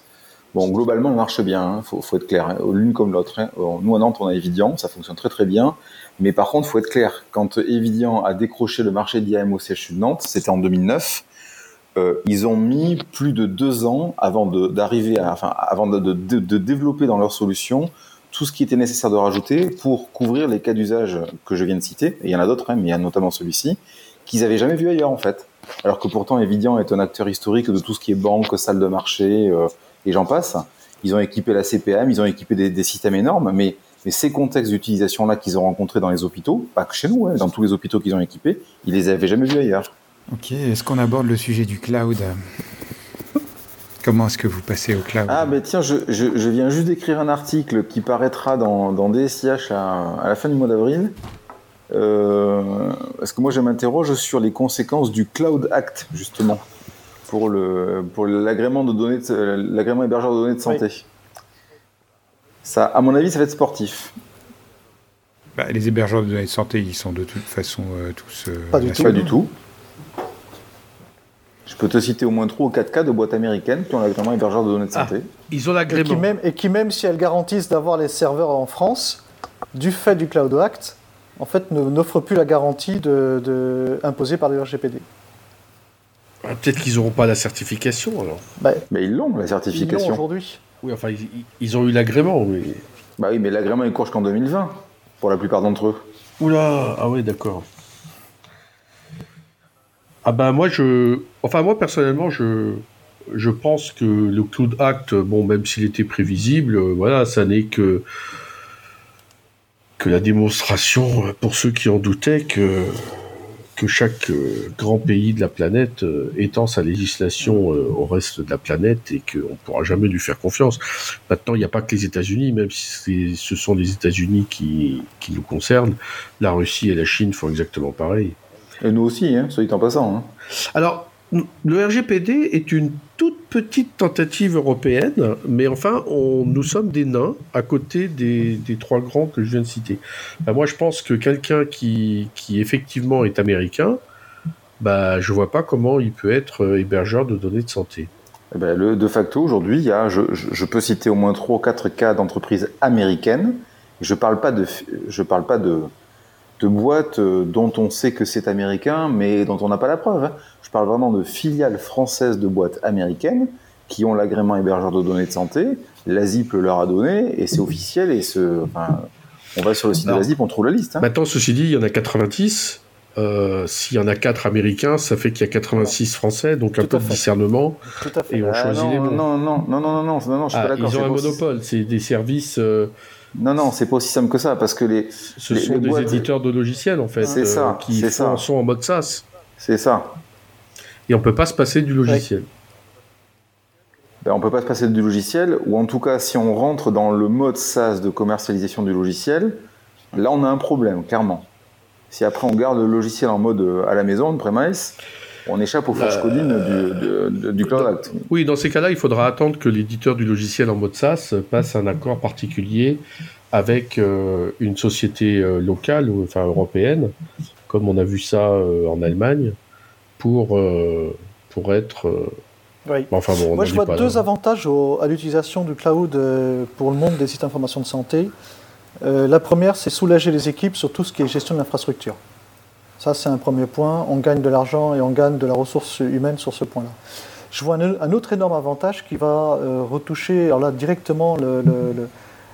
Bon, globalement, elle marche bien, il hein, faut, être clair, hein, l'une comme l'autre. Hein. Nous, à Nantes, on a Evidian, ça fonctionne très très bien. Mais par contre, faut être clair, quand Evidian a décroché le marché d'IAM au CHU de Nantes, c'était en 2009, euh, ils ont mis plus de deux ans avant d'arriver enfin, avant de, de, de, développer dans leur solution tout ce qui était nécessaire de rajouter pour couvrir les cas d'usage que je viens de citer. Et il y en a d'autres, mais il y a notamment celui-ci, qu'ils n'avaient jamais vu ailleurs en fait alors que pourtant Evidian est un acteur historique de tout ce qui est banque, salle de marché euh, et j'en passe. Ils ont équipé la CPM, ils ont équipé des, systèmes énormes, mais, ces contextes d'utilisation-là qu'ils ont rencontrés dans les hôpitaux, pas que chez nous, hein, dans tous les hôpitaux qu'ils ont équipés, ils les avaient jamais vus ailleurs. Ok, est-ce qu'on aborde le sujet du cloud? Comment est-ce que vous passez au cloud? Ah, ben tiens, je, viens juste d'écrire un article qui paraîtra dans, dans DSIH à, à la fin du mois d'avril, parce que moi, je m'interroge sur les conséquences du Cloud Act, justement, pour le pour l'agrément de données, l'agrément hébergeur de données de santé. Ça, à mon avis, ça va être sportif. Bah, les hébergeurs de données de santé, ils sont de toute façon euh, tous. Euh, pas, du tout. pas du tout. Je peux te citer au moins 3 ou 4 cas de boîtes américaines qui ont l'agrément hébergeur de données de ah, santé. ils ont l'agrément. Et, même, et qui, même si elles garantissent d'avoir les serveurs en France, du fait du Cloud Act, en fait, n'offre plus la garantie de, imposée par le RGPD. Ah, peut-être qu'ils n'auront pas la certification alors. Bah, mais ils l'ont, la certification. Ils l'ont aujourd'hui. Oui, enfin, ils, ont eu l'agrément, mais. Bah oui, mais l'agrément il court qu'en 2020, pour la plupart d'entre eux. Oula, ah oui, d'accord. Ah ben moi, je. Enfin, moi, personnellement, je. Je pense que le Cloud Act, bon, même s'il était prévisible, voilà, ça n'est que que la démonstration, euh, pour ceux qui en doutaient, que, que chaque euh, grand pays de la planète euh, étend sa législation au reste de la planète et qu'on ne pourra jamais lui faire confiance. Maintenant, il n'y a pas que les États-Unis, même si ce sont les États-Unis qui, qui, nous concernent, la Russie et la Chine font exactement pareil. Et nous aussi, hein, soit dit en passant. Hein. Alors, le RGPD est une toute petite tentative européenne, mais enfin, nous sommes des nains à côté des, trois grands que je viens de citer. Ben, moi, je pense que quelqu'un qui, effectivement est américain, bah, je vois pas comment il peut être euh, hébergeur de données de santé. Eh ben, de facto, aujourd'hui, il je, peux citer au moins trois ou quatre cas d'entreprises américaines. Je parle pas de, je parle pas de, de boîtes euh, dont on sait que c'est américain, mais dont on n'a pas la preuve. Hein parle vraiment de filiales françaises de boîtes américaines qui ont l'agrément hébergeur de données de santé. L'ASIP leur a donné et c'est officiel et ce, on va sur le site de l'ASIP, on trouve la liste. Hein. Maintenant, ceci dit, il y en a 90. Euh, s'il y en a 4 américains, ça fait qu'il y a 86 français, donc un peu de discernement. Et on ah, choisit les bons. Non, non, non, non, non, non, non, je suis pas ah, d'accord. Ils ont un monopole, c'est des services. Euh, non, non, c'est pas aussi simple que ça, parce que les. Ce sont des éditeurs de logiciels, en fait, ça, euh, qui sont en mode SaaS. C'est ça. Et on peut pas se passer du logiciel. Ben, on peut pas se passer du logiciel, ou en tout cas, si on rentre dans le mode SaaS de commercialisation du logiciel, là, on a un problème, clairement. Si après on garde le logiciel en mode euh, à la maison, on premise, on échappe aux forces euh, du, du, Cloud Act. Oui, dans ces cas-là, il faudra attendre que l'éditeur du logiciel en mode SaaS passe un accord particulier avec euh, une société locale, enfin européenne, comme on a vu ça en Allemagne, pour, pour être oui. enfin, bon, Moi, je vois deux avantages à l'utilisation du cloud euh, pour le monde des systèmes d'information de santé. Euh, la première, c'est soulager les équipes sur tout ce qui est gestion de l'infrastructure. Ça, c'est un premier point. On gagne de l'argent et on gagne de la ressource humaine sur ce point-là. Je vois un, autre énorme avantage qui va euh, retoucher alors là, directement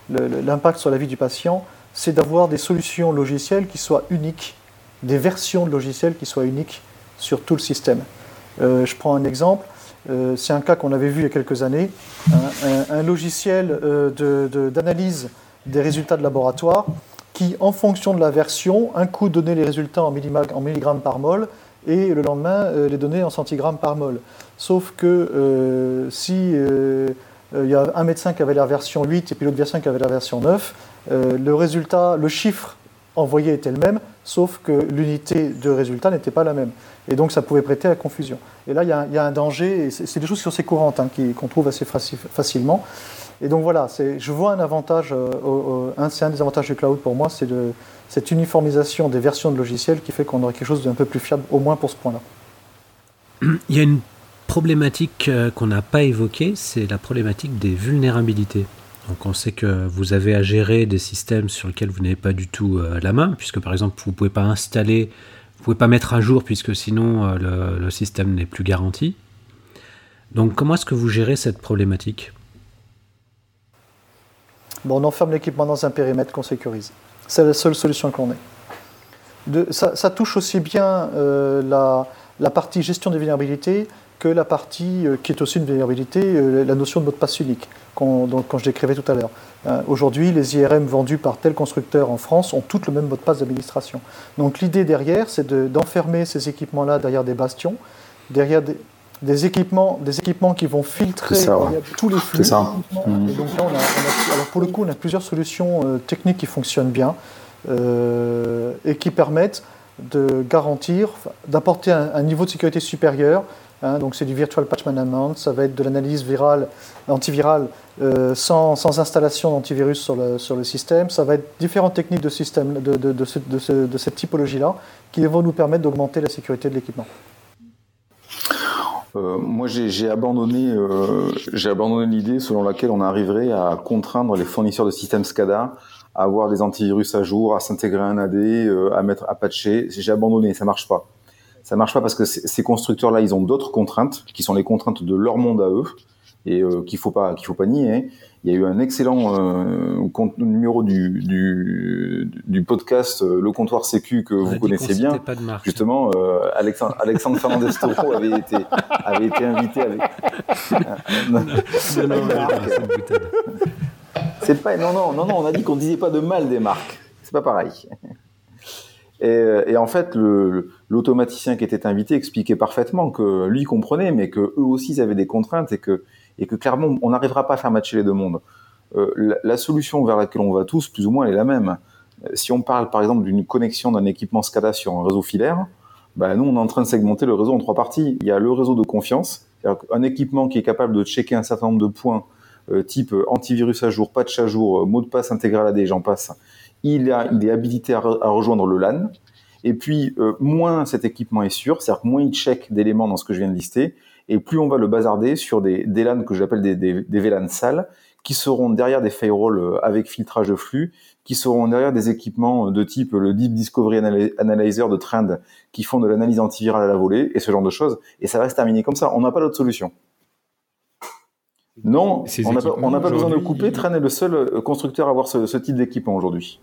l'impact sur la vie du patient, c'est d'avoir des solutions logicielles qui soient uniques, des versions de logiciels qui soient uniques sur tout le système. je prends un exemple. Euh, c'est un cas qu'on avait vu il y a quelques années. Un, logiciel euh, d'analyse des résultats de laboratoire qui, en fonction de la version, un coup donnait les résultats en, en milligrammes par mol et le lendemain euh, les donnait en centigrammes par mol. Sauf que si il y a un médecin qui avait la version 8 et puis l'autre version qui avait la version 9, le résultat, le chiffre envoyé était le même, sauf que l'unité de résultat n'était pas la même. Et donc ça pouvait prêter à confusion. Et là, il y a, un danger, et c'est des choses qui sont assez courantes, hein, qu'on trouve assez facilement. Et donc voilà, je vois un avantage, euh, c'est un des avantages du cloud pour moi, c'est cette uniformisation des versions de logiciels qui fait qu'on aurait quelque chose d'un peu plus fiable, au moins pour ce point-là. Il y a une problématique euh, qu'on n'a pas évoquée, c'est la problématique des vulnérabilités. Donc on sait que vous avez à gérer des systèmes sur lesquels vous n'avez pas du tout euh, la main, puisque par exemple vous ne pouvez pas installer, vous pouvez pas mettre à jour, puisque sinon le, système n'est plus garanti. Donc comment est-ce que vous gérez cette problématique? On enferme l'équipement dans un périmètre qu'on sécurise. C'est la seule solution qu'on ait. ça, touche aussi bien euh, la, partie gestion des vulnérabilités que la partie qui est aussi une vulnérabilité, la notion de mot de passe unique quand je décrivais tout à l'heure. Euh, aujourd'hui, les IRM vendus par tel constructeur en France ont toutes le même mot de passe d'administration. Donc l'idée derrière, c'est d'enfermer ces équipements-là derrière des bastions, derrière des, équipements, des équipements qui vont filtrer tous les flux. Ça. Mmh. donc là, on a, alors pour le coup, on a plusieurs solutions euh, techniques qui fonctionnent bien euh, et qui permettent de garantir, d'apporter un, niveau de sécurité supérieur Hein, donc c'est du virtual patch management, ça va être de l'analyse virale, antivirale euh, sans, sans, installation d'antivirus sur le, sur le système. Ça va être différentes techniques de, système, de, de, de, de cette typologie-là qui vont nous permettre d'augmenter la sécurité de l'équipement. Euh, moi, j'ai abandonné, euh, abandonné l'idée selon laquelle on arriverait à contraindre les fournisseurs de systèmes SCADA à avoir des antivirus à jour, à s'intégrer un AD, à mettre à patcher. J'ai abandonné, ça marche pas ça marche pas parce que ces constructeurs-là, ils ont d'autres contraintes qui sont les contraintes de leur monde à eux et euh, qu'il faut pas qu'il faut pas nier. Hein. Il y a eu un excellent euh, numéro du, du, du podcast euh, Le Comptoir Sécu que vous connaissez bien. Justement, euh, Alexandre, Alexandre Fernandez Toro avait été avait été invité avec. C'est pas non non non non on a dit qu'on disait pas de mal des marques. C'est pas pareil. Et, et en fait, l'automaticien qui était invité expliquait parfaitement que lui comprenait, mais que eux aussi ils avaient des contraintes et que, et que clairement on n'arrivera pas à faire matcher les deux mondes. Euh, la, solution vers laquelle on va tous, plus ou moins, elle est la même. Si on parle par exemple d'une connexion d'un équipement SCADA sur un réseau filaire, ben, nous on est en train de segmenter le réseau en trois parties. Il y a le réseau de confiance, un équipement qui est capable de checker un certain nombre de points, euh, type antivirus à jour, patch à jour, mot de passe intégral AD, j'en passe il, est habilité à, rejoindre le LAN. Et puis, euh, moins cet équipement est sûr, c'est-à-dire moins il check d'éléments dans ce que je viens de lister, et plus on va le bazarder sur des, des LAN que j'appelle des, des, des VLAN sales, qui seront derrière des firewalls euh, avec filtrage de flux, qui seront derrière des équipements de type le Deep Discovery Analyzer de Trend, qui font de l'analyse antivirale à la volée, et ce genre de choses. Et ça reste terminé comme ça. On n'a pas d'autre solution. Non, on n'a pas, besoin de couper. Trend est le seul euh, constructeur à avoir ce, ce type d'équipement aujourd'hui.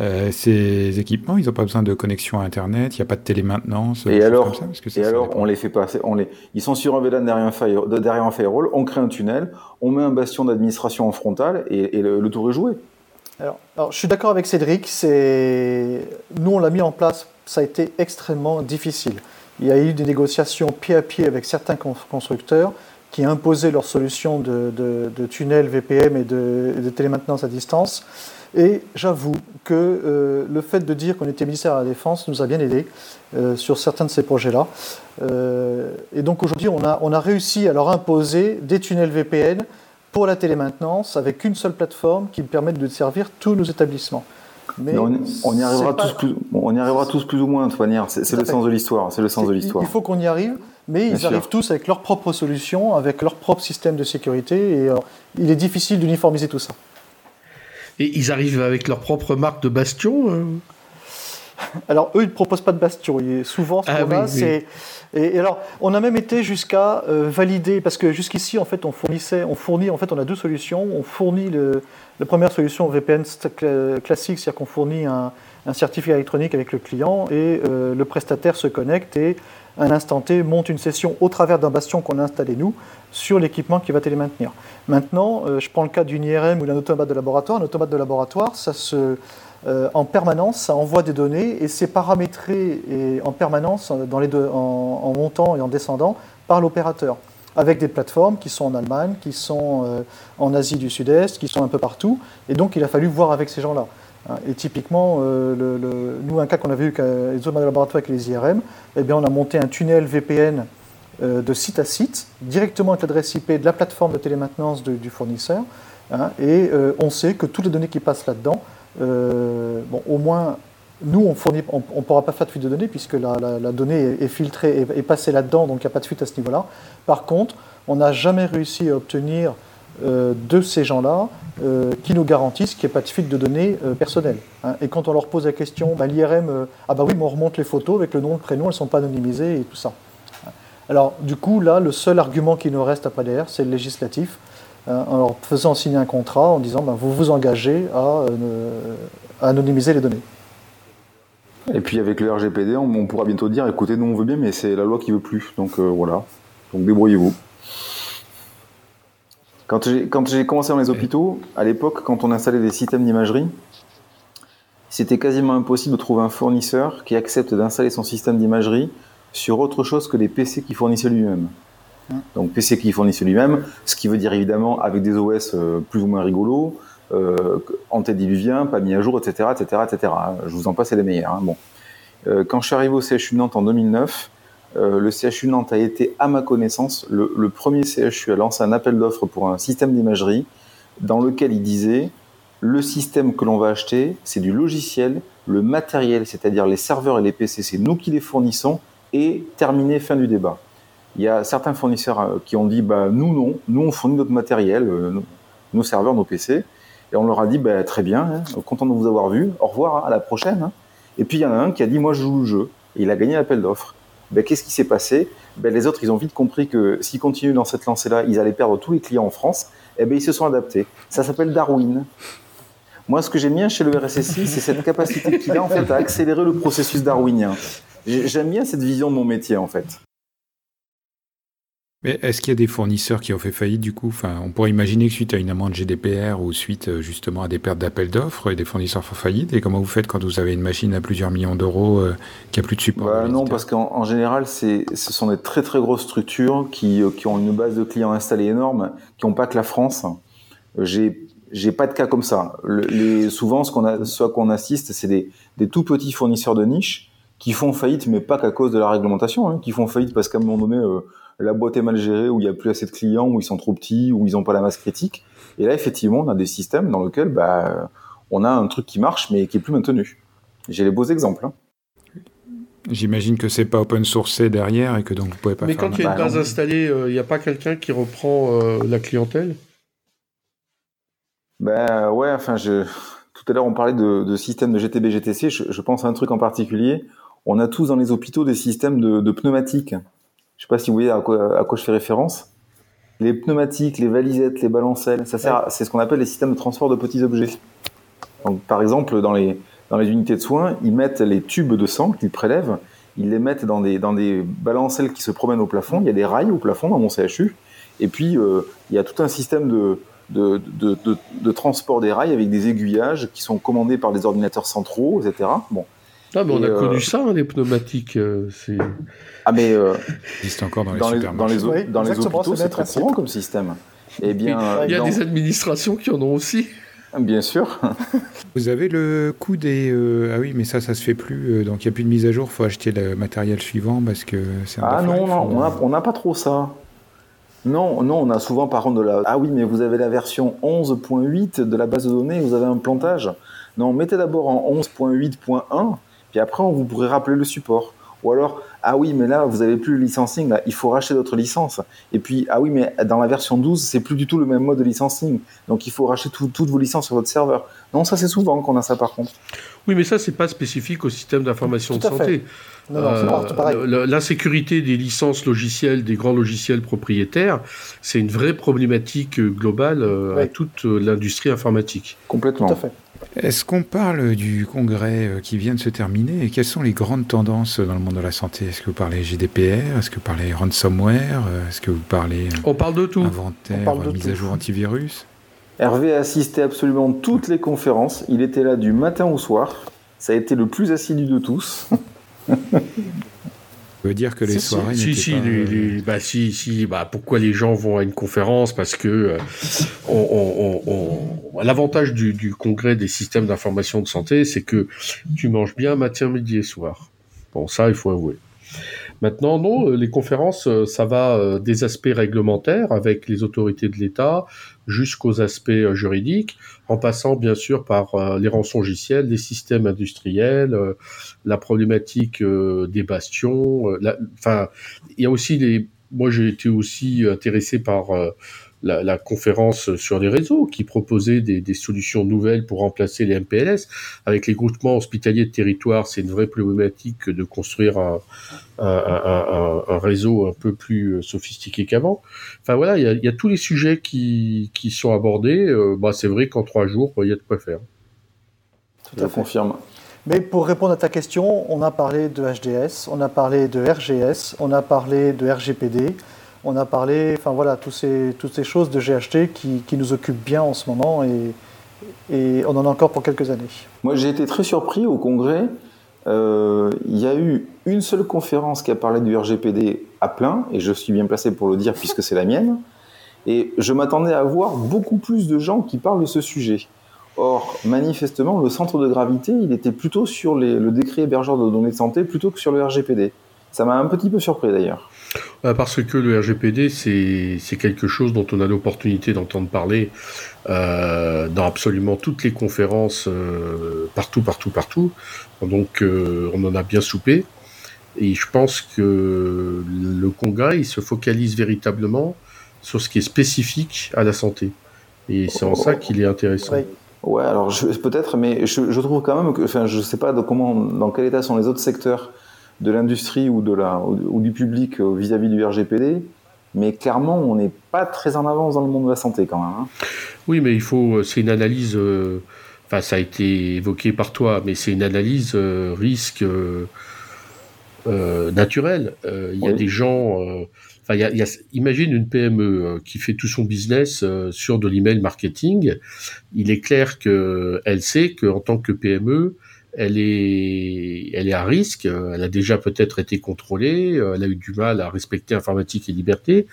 Euh, ces équipements, ils n'ont pas besoin de connexion à Internet, il n'y a pas de télémaintenance. Et alors, et alors on les fait passer, on les, ils sont sur un VLAN derrière un, derrière un firewall, on crée un tunnel, on met un bastion d'administration en frontal et, le, tour est joué. alors, je suis d'accord avec Cédric. C'est nous on l'a mis en place. Ça a été extrêmement difficile. Il y a eu des négociations pied à pied avec certains constructeurs qui imposaient leurs solutions de, de, tunnels VPM et de, de, télémaintenance à distance. Et j'avoue que euh, le fait de dire qu'on était ministère de la Défense nous a bien aidé euh, sur certains de ces projets-là. Euh, et donc aujourd'hui, on a, on a réussi à leur imposer des tunnels VPN pour la télémaintenance avec une seule plateforme qui permette de servir tous nos établissements. Mais, on, y arrivera tous plus, on y arrivera tous plus ou moins de toute manière. C'est le sens de l'histoire. C'est le sens de l'histoire. Il faut qu'on y arrive, mais ils arrivent tous avec leurs propres solutions, avec leur propre système de sécurité, et il est difficile d'uniformiser tout ça. Et ils arrivent avec leur propre marque de bastion euh Alors, eux, ils ne proposent pas de bastion. Souvent, ce ah c'est. Et, alors, on a même été jusqu'à euh, valider, parce que jusqu'ici, en fait, on fournissait, on fournit, en fait, on a deux solutions. On fournit le, la première solution VPN classique, c'est-à-dire qu'on fournit un, certificat électronique avec le client et euh, le prestataire se connecte et un instant T, monte une session au travers d'un bastion qu'on a installé nous sur l'équipement qui va télémaintenir. Maintenant, euh, je prends le cas d'une IRM ou d'un automate de laboratoire. Un automate de laboratoire, ça se, euh, en permanence, ça envoie des données et c'est paramétré et en permanence dans les deux, en, montant et en descendant par l'opérateur avec des plateformes qui sont en Allemagne, qui sont euh, en Asie du Sud-Est, qui sont un peu partout. Et donc, il a fallu voir avec ces gens-là. Hein, et typiquement, euh, nous, un cas qu'on avait eu avec les autres de laboratoire avec les IRM, eh bien, on a monté un tunnel VPN euh, de site à site, directement avec l'adresse IP de la plateforme de télémaintenance du fournisseur. Hein, et euh, on sait que toutes les données qui passent là-dedans, bon, au moins, nous, on ne pourra pas faire de fuite de données puisque la, donnée est, filtrée et passée là-dedans, donc il n'y a pas de fuite à ce niveau-là. Par contre, on n'a jamais réussi à obtenir euh, de ces gens-là euh, qui nous garantissent qu'il n'y ait pas de fuite de données euh, personnelles. Hein. Et quand on leur pose la question, bah, l'IRM, ah bah oui, mais on remonte les photos avec le nom, le prénom, elles ne sont pas anonymisées et tout ça. Alors du coup, là, le seul argument qui nous reste après derrière, c'est le législatif, hein, en leur faisant signer un contrat en disant, bah, vous vous engagez à, anonymiser les données. Et puis avec le RGPD, on, pourra bientôt dire, écoutez, nous on veut bien, mais c'est la loi qui veut plus. Donc voilà, donc débrouillez-vous. Quand j'ai commencé dans les hôpitaux, à l'époque, quand on installait des systèmes d'imagerie, c'était quasiment impossible de trouver un fournisseur qui accepte d'installer son système d'imagerie sur autre chose que les PC qui fournissaient lui-même. Hein. Donc PC qui fournissait lui-même, ce qui veut dire évidemment avec des OS euh, plus ou moins rigolos, euh, antédiluviens, pas mis à jour, etc., etc., etc. Je vous en passe les meilleurs. Hein. Bon. Euh, quand je suis arrivé au CHU Nantes en 2009, euh, le CHU Nantes a été, à ma connaissance, le, premier CHU à lancer un appel d'offres pour un système d'imagerie dans lequel il disait le système que l'on va acheter, c'est du logiciel, le matériel, c'est-à-dire les serveurs et les PC, c'est nous qui les fournissons, et terminé, fin du débat. Il y a certains fournisseurs euh, qui ont dit bah, nous non, nous on fournit notre matériel, euh, nos serveurs, nos PC, et on leur a dit bah, très bien, hein, content de vous avoir vu, au revoir, hein, à la prochaine. Hein. Et puis il y en a un qui a dit moi je joue le jeu, et il a gagné l'appel d'offres. Ben, qu'est-ce qui s'est passé? Ben, Les autres, ils ont vite compris que s'ils continuent dans cette lancée-là, ils allaient perdre tous les clients en France. Et eh ben, ils se sont adaptés. Ça s'appelle Darwin. Moi, ce que j'aime bien chez le RSSI, c'est cette capacité qu'il a en fait à accélérer le processus darwinien. J'aime bien cette vision de mon métier en fait. Mais est-ce qu'il y a des fournisseurs qui ont fait faillite du coup? Enfin, On pourrait imaginer que suite à une amende GDPR ou suite euh, justement à des pertes d'appels d'offres, des fournisseurs font faillite. Et comment vous faites quand vous avez une machine à plusieurs millions d'euros euh, qui a plus de support bah, Non, parce qu'en général, ce sont des très très grosses structures qui, euh, qui, ont une base de clients installée énorme, qui n'ont pas que la France. J'ai j'ai pas de cas comme ça. les, souvent, ce qu'on a, ce qu'on assiste, c'est des, des, tout petits fournisseurs de niche qui font faillite, mais pas qu'à cause de la réglementation, hein, qui font faillite parce qu'à un moment donné, la boîte est mal gérée, où il n'y a plus assez de clients, où ils sont trop petits, où ils n'ont pas la masse critique. Et là, effectivement, on a des systèmes dans lesquels bah, on a un truc qui marche, mais qui est plus maintenu. J'ai les beaux exemples. Hein. J'imagine que c'est pas open sourcé derrière et que donc vous pouvez pas. Mais quand il y a une base installée, il n'y a pas quelqu'un qui reprend euh, la clientèle? Ben ouais, enfin, je... tout à l'heure on parlait de, système de GTB GTC. Je, pense à un truc en particulier. On a tous dans les hôpitaux des systèmes de, de pneumatiques. Je sais pas si vous voyez à quoi, je fais référence. Les pneumatiques, les valisettes, les balancelles, ça sert, c'est ce qu'on appelle les systèmes de transport de petits objets. Donc, par exemple, dans les, dans les unités de soins, ils mettent les tubes de sang qu'ils prélèvent, ils les mettent dans des, dans des balancelles qui se promènent au plafond. Il y a des rails au plafond dans mon CHU. Et puis, euh, il y a tout un système de, de, de, transport des rails avec des aiguillages qui sont commandés par des ordinateurs centraux, etc. Bon. Ah, mais on a connu ça, hein, les pneumatiques. ah, mais. existe encore dans les dans les, dans les, dans les hôpitaux, c'est très courant comme système. Eh bien, il y a des administrations qui en ont aussi. Bien sûr. Vous avez le coût des... Euh, ah oui, mais ça, ça se fait plus. Euh, donc il n'y a plus de mise à jour. Il faut acheter le matériel suivant parce que c'est un Ah non, non, on n'a pas trop ça. Non, non, on a souvent par contre de la... Ah oui, mais vous avez la version 11.8 de la base de données, vous avez un plantage. Non, mettez d'abord en 11.8.1, puis après on vous pourrez rappeler le support. Ou alors, ah oui, mais là, vous n'avez plus le licensing, là, il faut racheter d'autres licences. Et puis, ah oui, mais dans la version 12, c'est plus du tout le même mode de licensing. Donc, il faut racheter toutes vos licences sur votre serveur. Non, ça, c'est souvent qu'on a ça, par contre. Oui, mais ça, c'est pas spécifique au système d'information de santé. Euh, l'insécurité des licences logicielles, des grands logiciels propriétaires, c'est une vraie problématique globale euh, à toute l'industrie informatique. Complètement. Tout à fait. Est-ce qu'on parle du congrès euh, qui vient de se terminer et quelles sont les grandes tendances dans le monde de la santé? Est-ce que vous parlez GDPR Est-ce que vous parlez ransomware? Est-ce que vous parlez euh, On parle de tout. inventaire, mise à jour antivirus? Hervé a assisté à absolument toutes les conférences. Il était là du matin au soir. Ça a été le plus assidu de tous. veut dire que les soirées si si, euh, bah, si si bah pourquoi les gens vont à une conférence? Parce que euh, on, l'avantage du, du, congrès des systèmes d'information de santé c'est que tu manges bien matin midi et soir. Bon ça il faut avouer Maintenant, non, euh, les conférences, ça va des aspects réglementaires avec les autorités de l'État jusqu'aux aspects juridiques en passant bien sûr par euh, les rançongiciels, les systèmes industriels, euh, la problématique euh, des bastions. Enfin, il y a aussi les. Moi, j'ai été aussi intéressé par la, conférence sur les réseaux qui proposait des, solutions nouvelles pour remplacer les MPLS. Avec les groupements hospitaliers de territoire, c'est une vraie problématique de construire un, réseau un peu plus sophistiqué qu'avant. Enfin voilà, il y a, tous les sujets qui, sont abordés. Euh, bah, c'est vrai qu'en trois jours, il y a de quoi faire. Tout à Je confirme. Mais pour répondre à ta question, on a parlé de HDS, on a parlé de RGS, on a parlé de RGPD, on a parlé, enfin voilà, toutes ces choses de GHT qui, nous occupent bien en ce moment et, on en a encore pour quelques années. Moi j'ai été très surpris au congrès. Euh, il y a eu une seule conférence qui a parlé du RGPD à plein, et je suis bien placé pour le dire puisque c'est la mienne. Et je m'attendais à voir beaucoup plus de gens qui parlent de ce sujet. Or, manifestement, le centre de gravité, il était plutôt sur le décret hébergeur de données de santé plutôt que sur le RGPD. Ça m'a un petit peu surpris d'ailleurs. Euh, parce que le RGPD, c'est quelque chose dont on a l'opportunité d'entendre parler euh, dans absolument toutes les conférences, euh, partout, partout, partout. Donc, on en a bien soupé. Et je pense que le congrès, il se focalise véritablement sur ce qui est spécifique à la santé. Et c'est en ça qu'il est intéressant. Ouais, alors peut-être, mais je, trouve quand même que, enfin, je sais pas comment, dans quel état sont les autres secteurs de l'industrie ou, de la, ou du public euh, vis-à-vis du RGPD, mais clairement, on n'est pas très en avance dans le monde de la santé quand même. Hein. Oui, mais il faut, euh, c'est une analyse, euh, enfin ça a été évoqué par toi, mais c'est une analyse risque naturel. Il y a des gens, enfin, y a, imagine une PME qui fait tout son business sur de l'email marketing. Il est clair qu'elle sait qu'en tant que PME, elle est, elle est à risque. Elle a déjà peut-être été contrôlée. Elle a eu du mal à respecter informatique et liberté.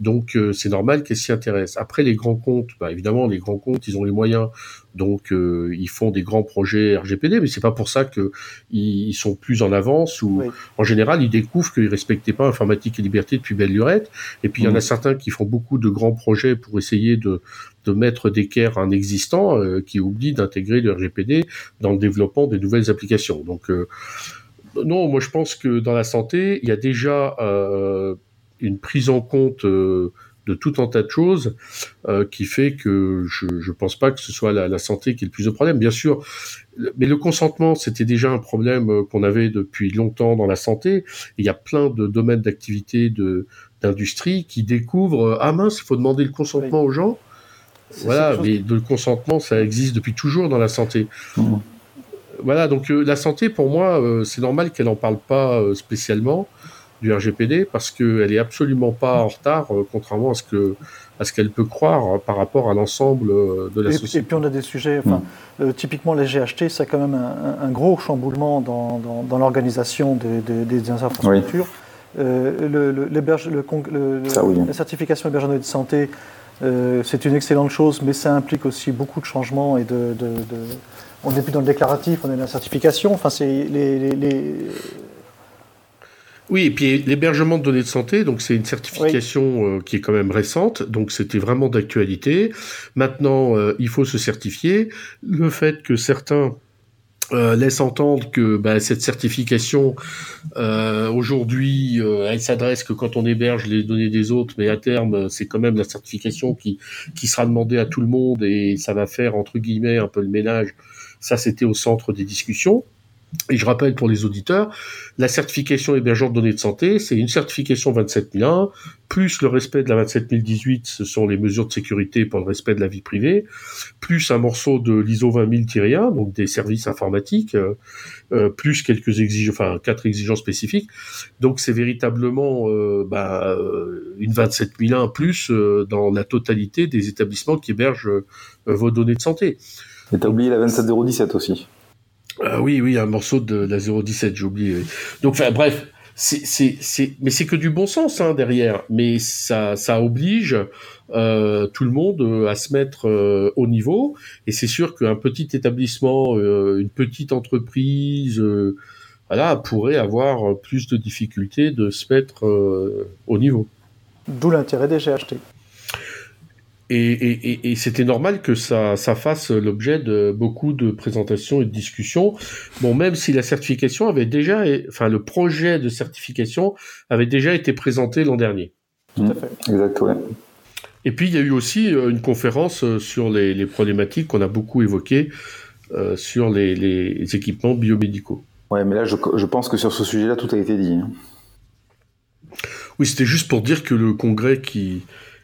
Donc, euh, c'est normal qu'elle s'y intéresse. Après, les grands comptes, bah, évidemment, les grands comptes, ils ont les moyens donc euh, ils font des grands projets RGPD, mais c'est pas pour ça que ils sont plus en avance ou en général ils découvrent qu'ils respectaient pas informatique et liberté depuis belle lurette. Et puis il y en a certains qui font beaucoup de grands projets pour essayer de de mettre d'équerre un existant euh, qui oublie d'intégrer le RGPD dans le développement des nouvelles applications. Donc euh, non, moi je pense que dans la santé, il y a déjà une prise en compte de tout un tas de choses euh, qui fait que je ne pense pas que ce soit la, santé qui est le plus de problème. Bien sûr, mais le consentement, c'était déjà un problème euh, qu'on avait depuis longtemps dans la santé. il y a plein de domaines d'activité, de d'industrie qui découvrent euh, ah mince, il faut demander le consentement aux gens. Voilà, mais le consentement, ça existe depuis toujours dans la santé. Mmh. Voilà, donc la santé, pour moi, c'est normal qu'elle n'en parle pas spécialement du RGPD parce qu'elle est absolument pas en retard, euh, contrairement à ce que à ce qu'elle peut croire par rapport à l'ensemble de la société. Et puis on a des sujets, enfin, mm. typiquement les GHT, c'est quand même un, gros chamboulement dans, dans, l'organisation des, des, infrastructures. Euh, le, le, le, La certification hébergement de santé, euh, c'est une excellente chose, mais ça implique aussi beaucoup de changements et de. on n'est plus dans le déclaratif, on est dans la certification. Enfin, c'est les, Oui, et puis l'hébergement de données de santé, donc c'est une certification euh, qui est quand même récente, donc c'était vraiment d'actualité. Maintenant, il faut se certifier. Le fait que certains euh, laisse entendre que bah, cette certification euh, aujourd'hui euh, elle s'adresse que quand on héberge les données des autres mais à terme c'est quand même la certification qui qui sera demandée à tout le monde et ça va faire entre guillemets un peu le ménage ça c'était au centre des discussions et je rappelle pour les auditeurs, la certification hébergeur de données de santé, c'est une certification 27001, plus le respect de la 27018, ce sont les mesures de sécurité pour le respect de la vie privée, plus un morceau de l'ISO 20000-1, donc des services informatiques, euh, euh, plus quelques exigences, enfin quatre exigences spécifiques. Donc c'est véritablement euh, bah, une 27001 plus dans la totalité des établissements qui hébergent vos données de santé. Et t'as oublié la 27017 aussi. Ah oui, oui, un morceau de la 017, j'ai oublié. Donc, bref, c'est, c'est, c'est, mais c'est que du bon sens hein, derrière. Mais ça, ça oblige euh, tout le monde euh, à se mettre euh, au niveau. Et c'est sûr qu'un petit établissement, une petite entreprise, voilà, pourrait avoir plus de difficultés de se mettre au niveau. D'où l'intérêt des GHT. Et, c'était normal que ça, ça fasse l'objet de beaucoup de présentations et de discussions. Bon, même si la certification avait déjà, enfin le projet de certification avait déjà été présenté l'an dernier. Tout à fait. Exact, Et puis il y a eu aussi euh, une conférence euh, sur les, problématiques qu'on a beaucoup évoquées euh, sur les, équipements biomédicaux. Ouais, mais là je, je pense que sur ce sujet-là tout a été dit. Hein. Oui, c'était juste pour dire que le congrès qui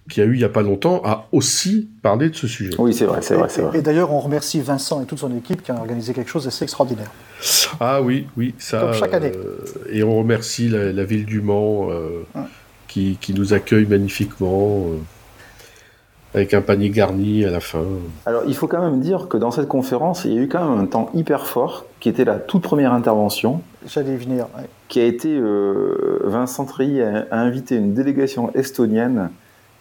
qui a eu il n'y a pas longtemps, a aussi parlé de ce sujet. Oui, c'est vrai, c'est vrai, vrai. Et, d'ailleurs, on remercie Vincent et toute son équipe qui ont organisé quelque chose d'assez extraordinaire. Ah oui, oui, ça. Comme chaque année. Euh, et on remercie la, ville du Mans euh, qui, qui, nous accueille magnifiquement. Euh, avec un panier garni à la fin. Alors, il faut quand même dire que dans cette conférence, il y a eu quand même un temps hyper fort, qui était la toute première intervention. J'allais venir. Qui a été Vincent Treilly a invité une délégation estonienne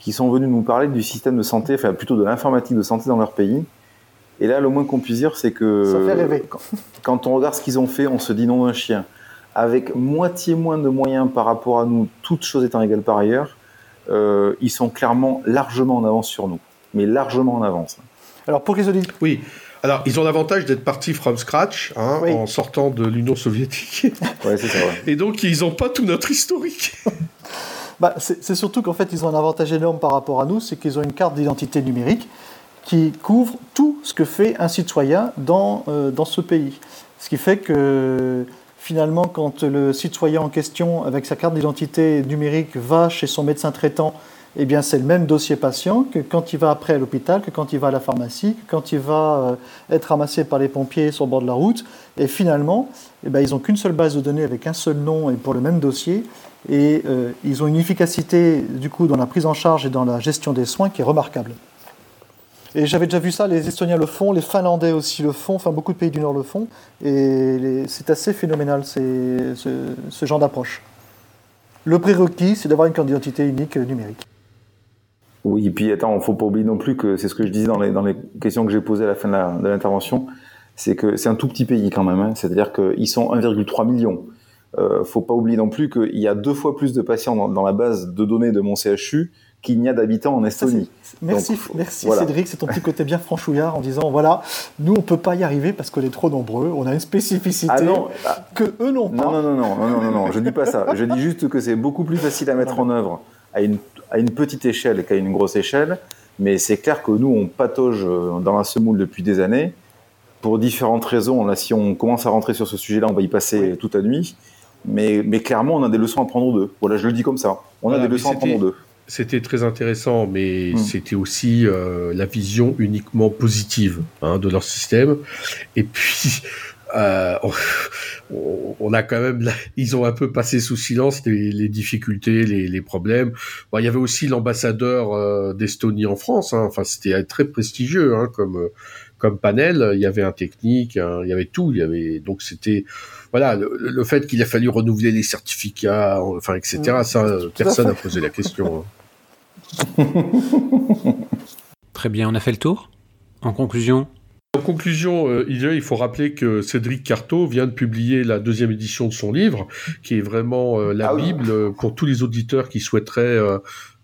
qui sont venus nous parler du système de santé, enfin plutôt de l'informatique de santé dans leur pays. Et là, le moins qu'on puisse dire, c'est que Ça fait rêver. quand on regarde ce qu'ils ont fait, on se dit non d'un chien. Avec moitié moins de moyens par rapport à nous, toutes choses étant égales par ailleurs, euh, ils sont clairement largement en avance sur nous, mais largement en avance. Alors pour les auditeurs. Oui. Alors, ils ont l'avantage d'être partis from scratch, hein, en sortant de l'Union soviétique. ouais, c'est ça. Ouais. Et donc, ils n'ont pas tout notre historique. Bah, c'est surtout qu'en fait, ils ont un avantage énorme par rapport à nous, c'est qu'ils ont une carte d'identité numérique qui couvre tout ce que fait un citoyen dans, euh, dans ce pays. Ce qui fait que finalement, quand le citoyen en question, avec sa carte d'identité numérique, va chez son médecin traitant, eh bien, c'est le même dossier patient que quand il va après à l'hôpital, que quand il va à la pharmacie, que quand il va euh, être ramassé par les pompiers sur le bord de la route. Et finalement, eh bien, ils n'ont qu'une seule base de données avec un seul nom et pour le même dossier et euh, ils ont une efficacité du coup dans la prise en charge et dans la gestion des soins qui est remarquable. Et j'avais déjà vu ça, les Estoniens le font, les Finlandais aussi le font, enfin beaucoup de pays du Nord le font, et c'est assez phénoménal ce, ce, genre d'approche. Le prérequis, c'est d'avoir une carte d'identité unique numérique. Oui, et puis attends, il ne faut pas oublier non plus que c'est ce que je disais dans les, dans les questions que j'ai posées à la fin de l'intervention, c'est que c'est un tout petit pays quand même, hein. c'est-à-dire qu'ils sont 1,3 million. Euh, faut pas oublier non plus qu'il y a deux fois plus de patients dans, la base de données de mon CHU qu'il n'y a d'habitants en Estonie. merci, merci Cédric, c'est ton petit côté bien franchouillard en disant voilà, nous on peut pas y arriver parce qu'on est trop nombreux, on a une spécificité ah non, que eux n'ont pas. Non non non non non non non, je dis pas ça. Je dis juste que c'est beaucoup plus facile à mettre en œuvre à une à une petite échelle qu'à une grosse échelle, mais c'est clair que nous on patauge dans la semoule depuis des années pour différentes raisons. Là, si on commence à rentrer sur ce sujet-là, on va y passer toute la nuit. Mais, mais, clairement, on a des leçons à prendre d'eux. Voilà, je le dis comme ça. On a des leçons à prendre d'eux. C'était très intéressant, mais hmm. c'était aussi euh, la vision uniquement positive hein, de leur système. Et puis, euh, on, a quand même, ils ont un peu passé sous silence les, difficultés, les, problèmes. Bon, il y avait aussi l'ambassadeur euh, d'Estonie en France. Hein. Enfin, c'était très prestigieux hein, comme comme panel. Il y avait un technique, il y avait tout. Il y avait donc c'était voilà le, fait qu'il a fallu renouveler les certificats, enfin etc. Mm. Ça, personne n'a posé la question. Hein. Très bien, on a fait le tour. En conclusion, en conclusion, euh, il faut rappeler que Cédric Carto vient de publier la deuxième édition de son livre, qui est vraiment euh, la ah Bible euh, pour tous les auditeurs qui souhaiteraient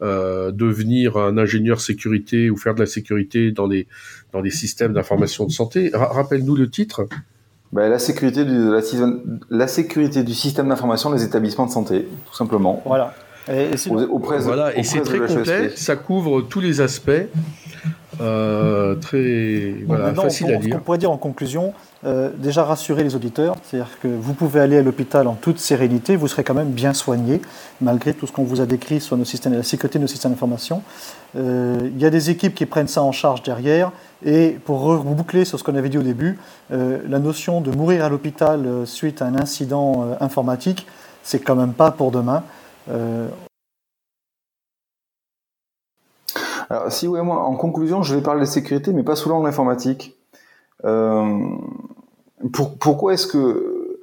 devenir un ingénieur sécurité ou faire de la sécurité dans les, dans les systèmes d'information de santé. Rappelle-nous le titre. Ben, la, sécurité du, la sécurité du système d'information des établissements de santé, tout simplement. Voilà. Et, voilà, et c'est très complet, ça couvre tous les aspects. Euh, très voilà, facile à dire. Ce qu'on pourrait dire en conclusion, euh, déjà rassurer les auditeurs, c'est-à-dire que vous pouvez aller à l'hôpital en toute sérénité, vous serez quand même bien soigné, malgré tout ce qu'on vous a décrit sur nos systèmes, la sécurité de nos systèmes d'information. Euh, il y a des équipes qui prennent ça en charge derrière, et pour reboucler sur ce qu'on avait dit au début, la notion de mourir à l'hôpital suite à un incident informatique, c'est quand même pas pour demain. Alors, si oui, moi, en conclusion, je vais parler de sécurité, mais pas sous l'angle informatique. Euh, pour, pourquoi est-ce que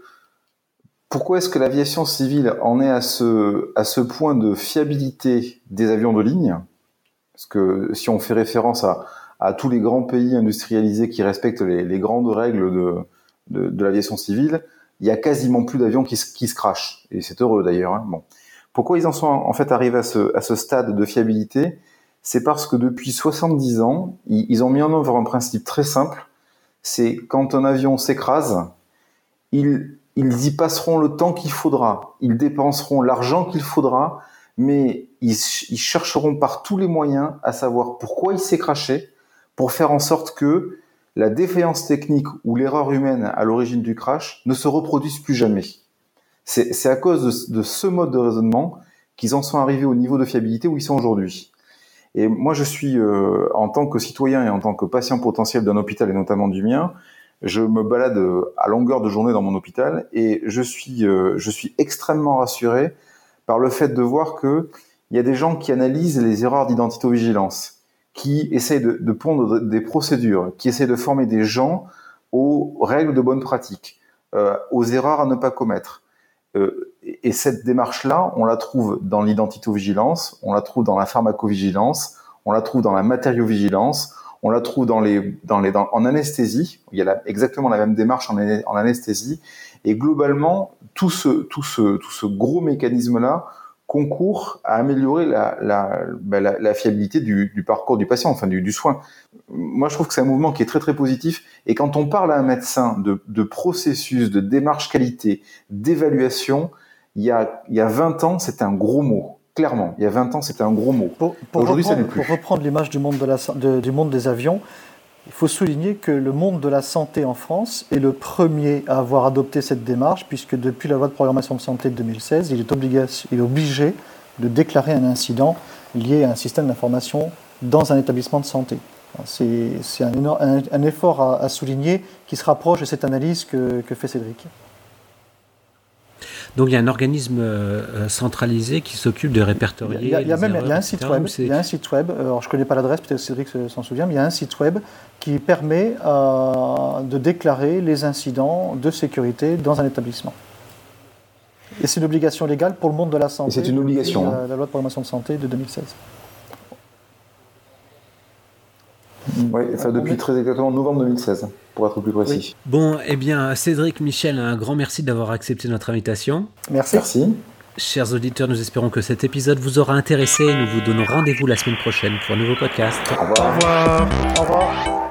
pourquoi est-ce que l'aviation civile en est à ce à ce point de fiabilité des avions de ligne? Parce que si on fait référence à, tous les grands pays industrialisés qui respectent les, grandes règles de, de, de l'aviation civile, il y a quasiment plus d'avions qui, qui, se crachent. Et c'est heureux d'ailleurs. Hein. Bon. Pourquoi ils en sont en fait arrivés à ce, stade de fiabilité? C'est parce que depuis 70 ans, ils ont mis en œuvre un principe très simple. C'est quand un avion s'écrase, ils, y passeront le temps qu'il faudra, ils dépenseront l'argent qu'il faudra, mais ils, chercheront par tous les moyens à savoir pourquoi il s'est craché, pour faire en sorte que la défaillance technique ou l'erreur humaine à l'origine du crash ne se reproduise plus jamais. C'est à cause de, ce mode de raisonnement qu'ils en sont arrivés au niveau de fiabilité où ils sont aujourd'hui. Et moi, je suis, euh, en tant que citoyen et en tant que patient potentiel d'un hôpital et notamment du mien, je me balade euh, à longueur de journée dans mon hôpital et je suis, euh, je suis extrêmement rassuré par le fait de voir que il y a des gens qui analysent les erreurs d'identité-vigilance, qui essayent de, de pondre des procédures, qui essayent de former des gens aux règles de bonne pratique, euh, aux erreurs à ne pas commettre. Euh, et cette démarche-là, on la trouve dans l'identito-vigilance, on la trouve dans la pharmacovigilance, on la trouve dans la matériovigilance, on la trouve en anesthésie. Il y a exactement la même démarche en, anesthésie. Et globalement, tout ce gros mécanisme-là concourt à améliorer la, la, bah, la, la fiabilité du, du, parcours du patient, enfin du, du, soin. Moi, je trouve que c'est un mouvement qui est très très positif. Et quand on parle à un médecin de, de processus, de démarche qualité, d'évaluation, il y a, il y a 20 ans, c'était un gros mot. Clairement, il y a 20 ans, c'était un gros mot. Aujourd'hui, ça n'est plus. Pour reprendre l'image du, monde de la, de, du monde des avions, il faut souligner que le monde de la santé en France est le premier à avoir adopté cette démarche, puisque depuis la loi de programmation de santé de 2016, il est, il est obligé de déclarer un incident lié à un système d'information dans un établissement de santé. C'est un, effort à, souligner qui se rapproche de cette analyse que fait Cédric. Donc il y a un organisme euh, euh, centralisé qui s'occupe de répertorier. Il y a, il y a même il y a un site web. Il y a un site web. Alors je connais pas l'adresse, peut-être Cédric s'en souvient, mais il y a un site web qui permet euh, de déclarer les incidents de sécurité dans un établissement. Et c'est une obligation légale pour le monde de la santé. C'est une obligation. La, hein. la loi de programmation de santé de 2016. Oui, enfin depuis très exactement novembre 2016, pour être plus précis. Bon, eh bien, Cédric, Michel, un grand merci d'avoir accepté notre invitation. Merci. Merci. Chers auditeurs, nous espérons que cet épisode vous aura intéressé. Nous vous donnons rendez-vous la semaine prochaine pour un nouveau podcast. Au revoir. Au revoir. Au revoir.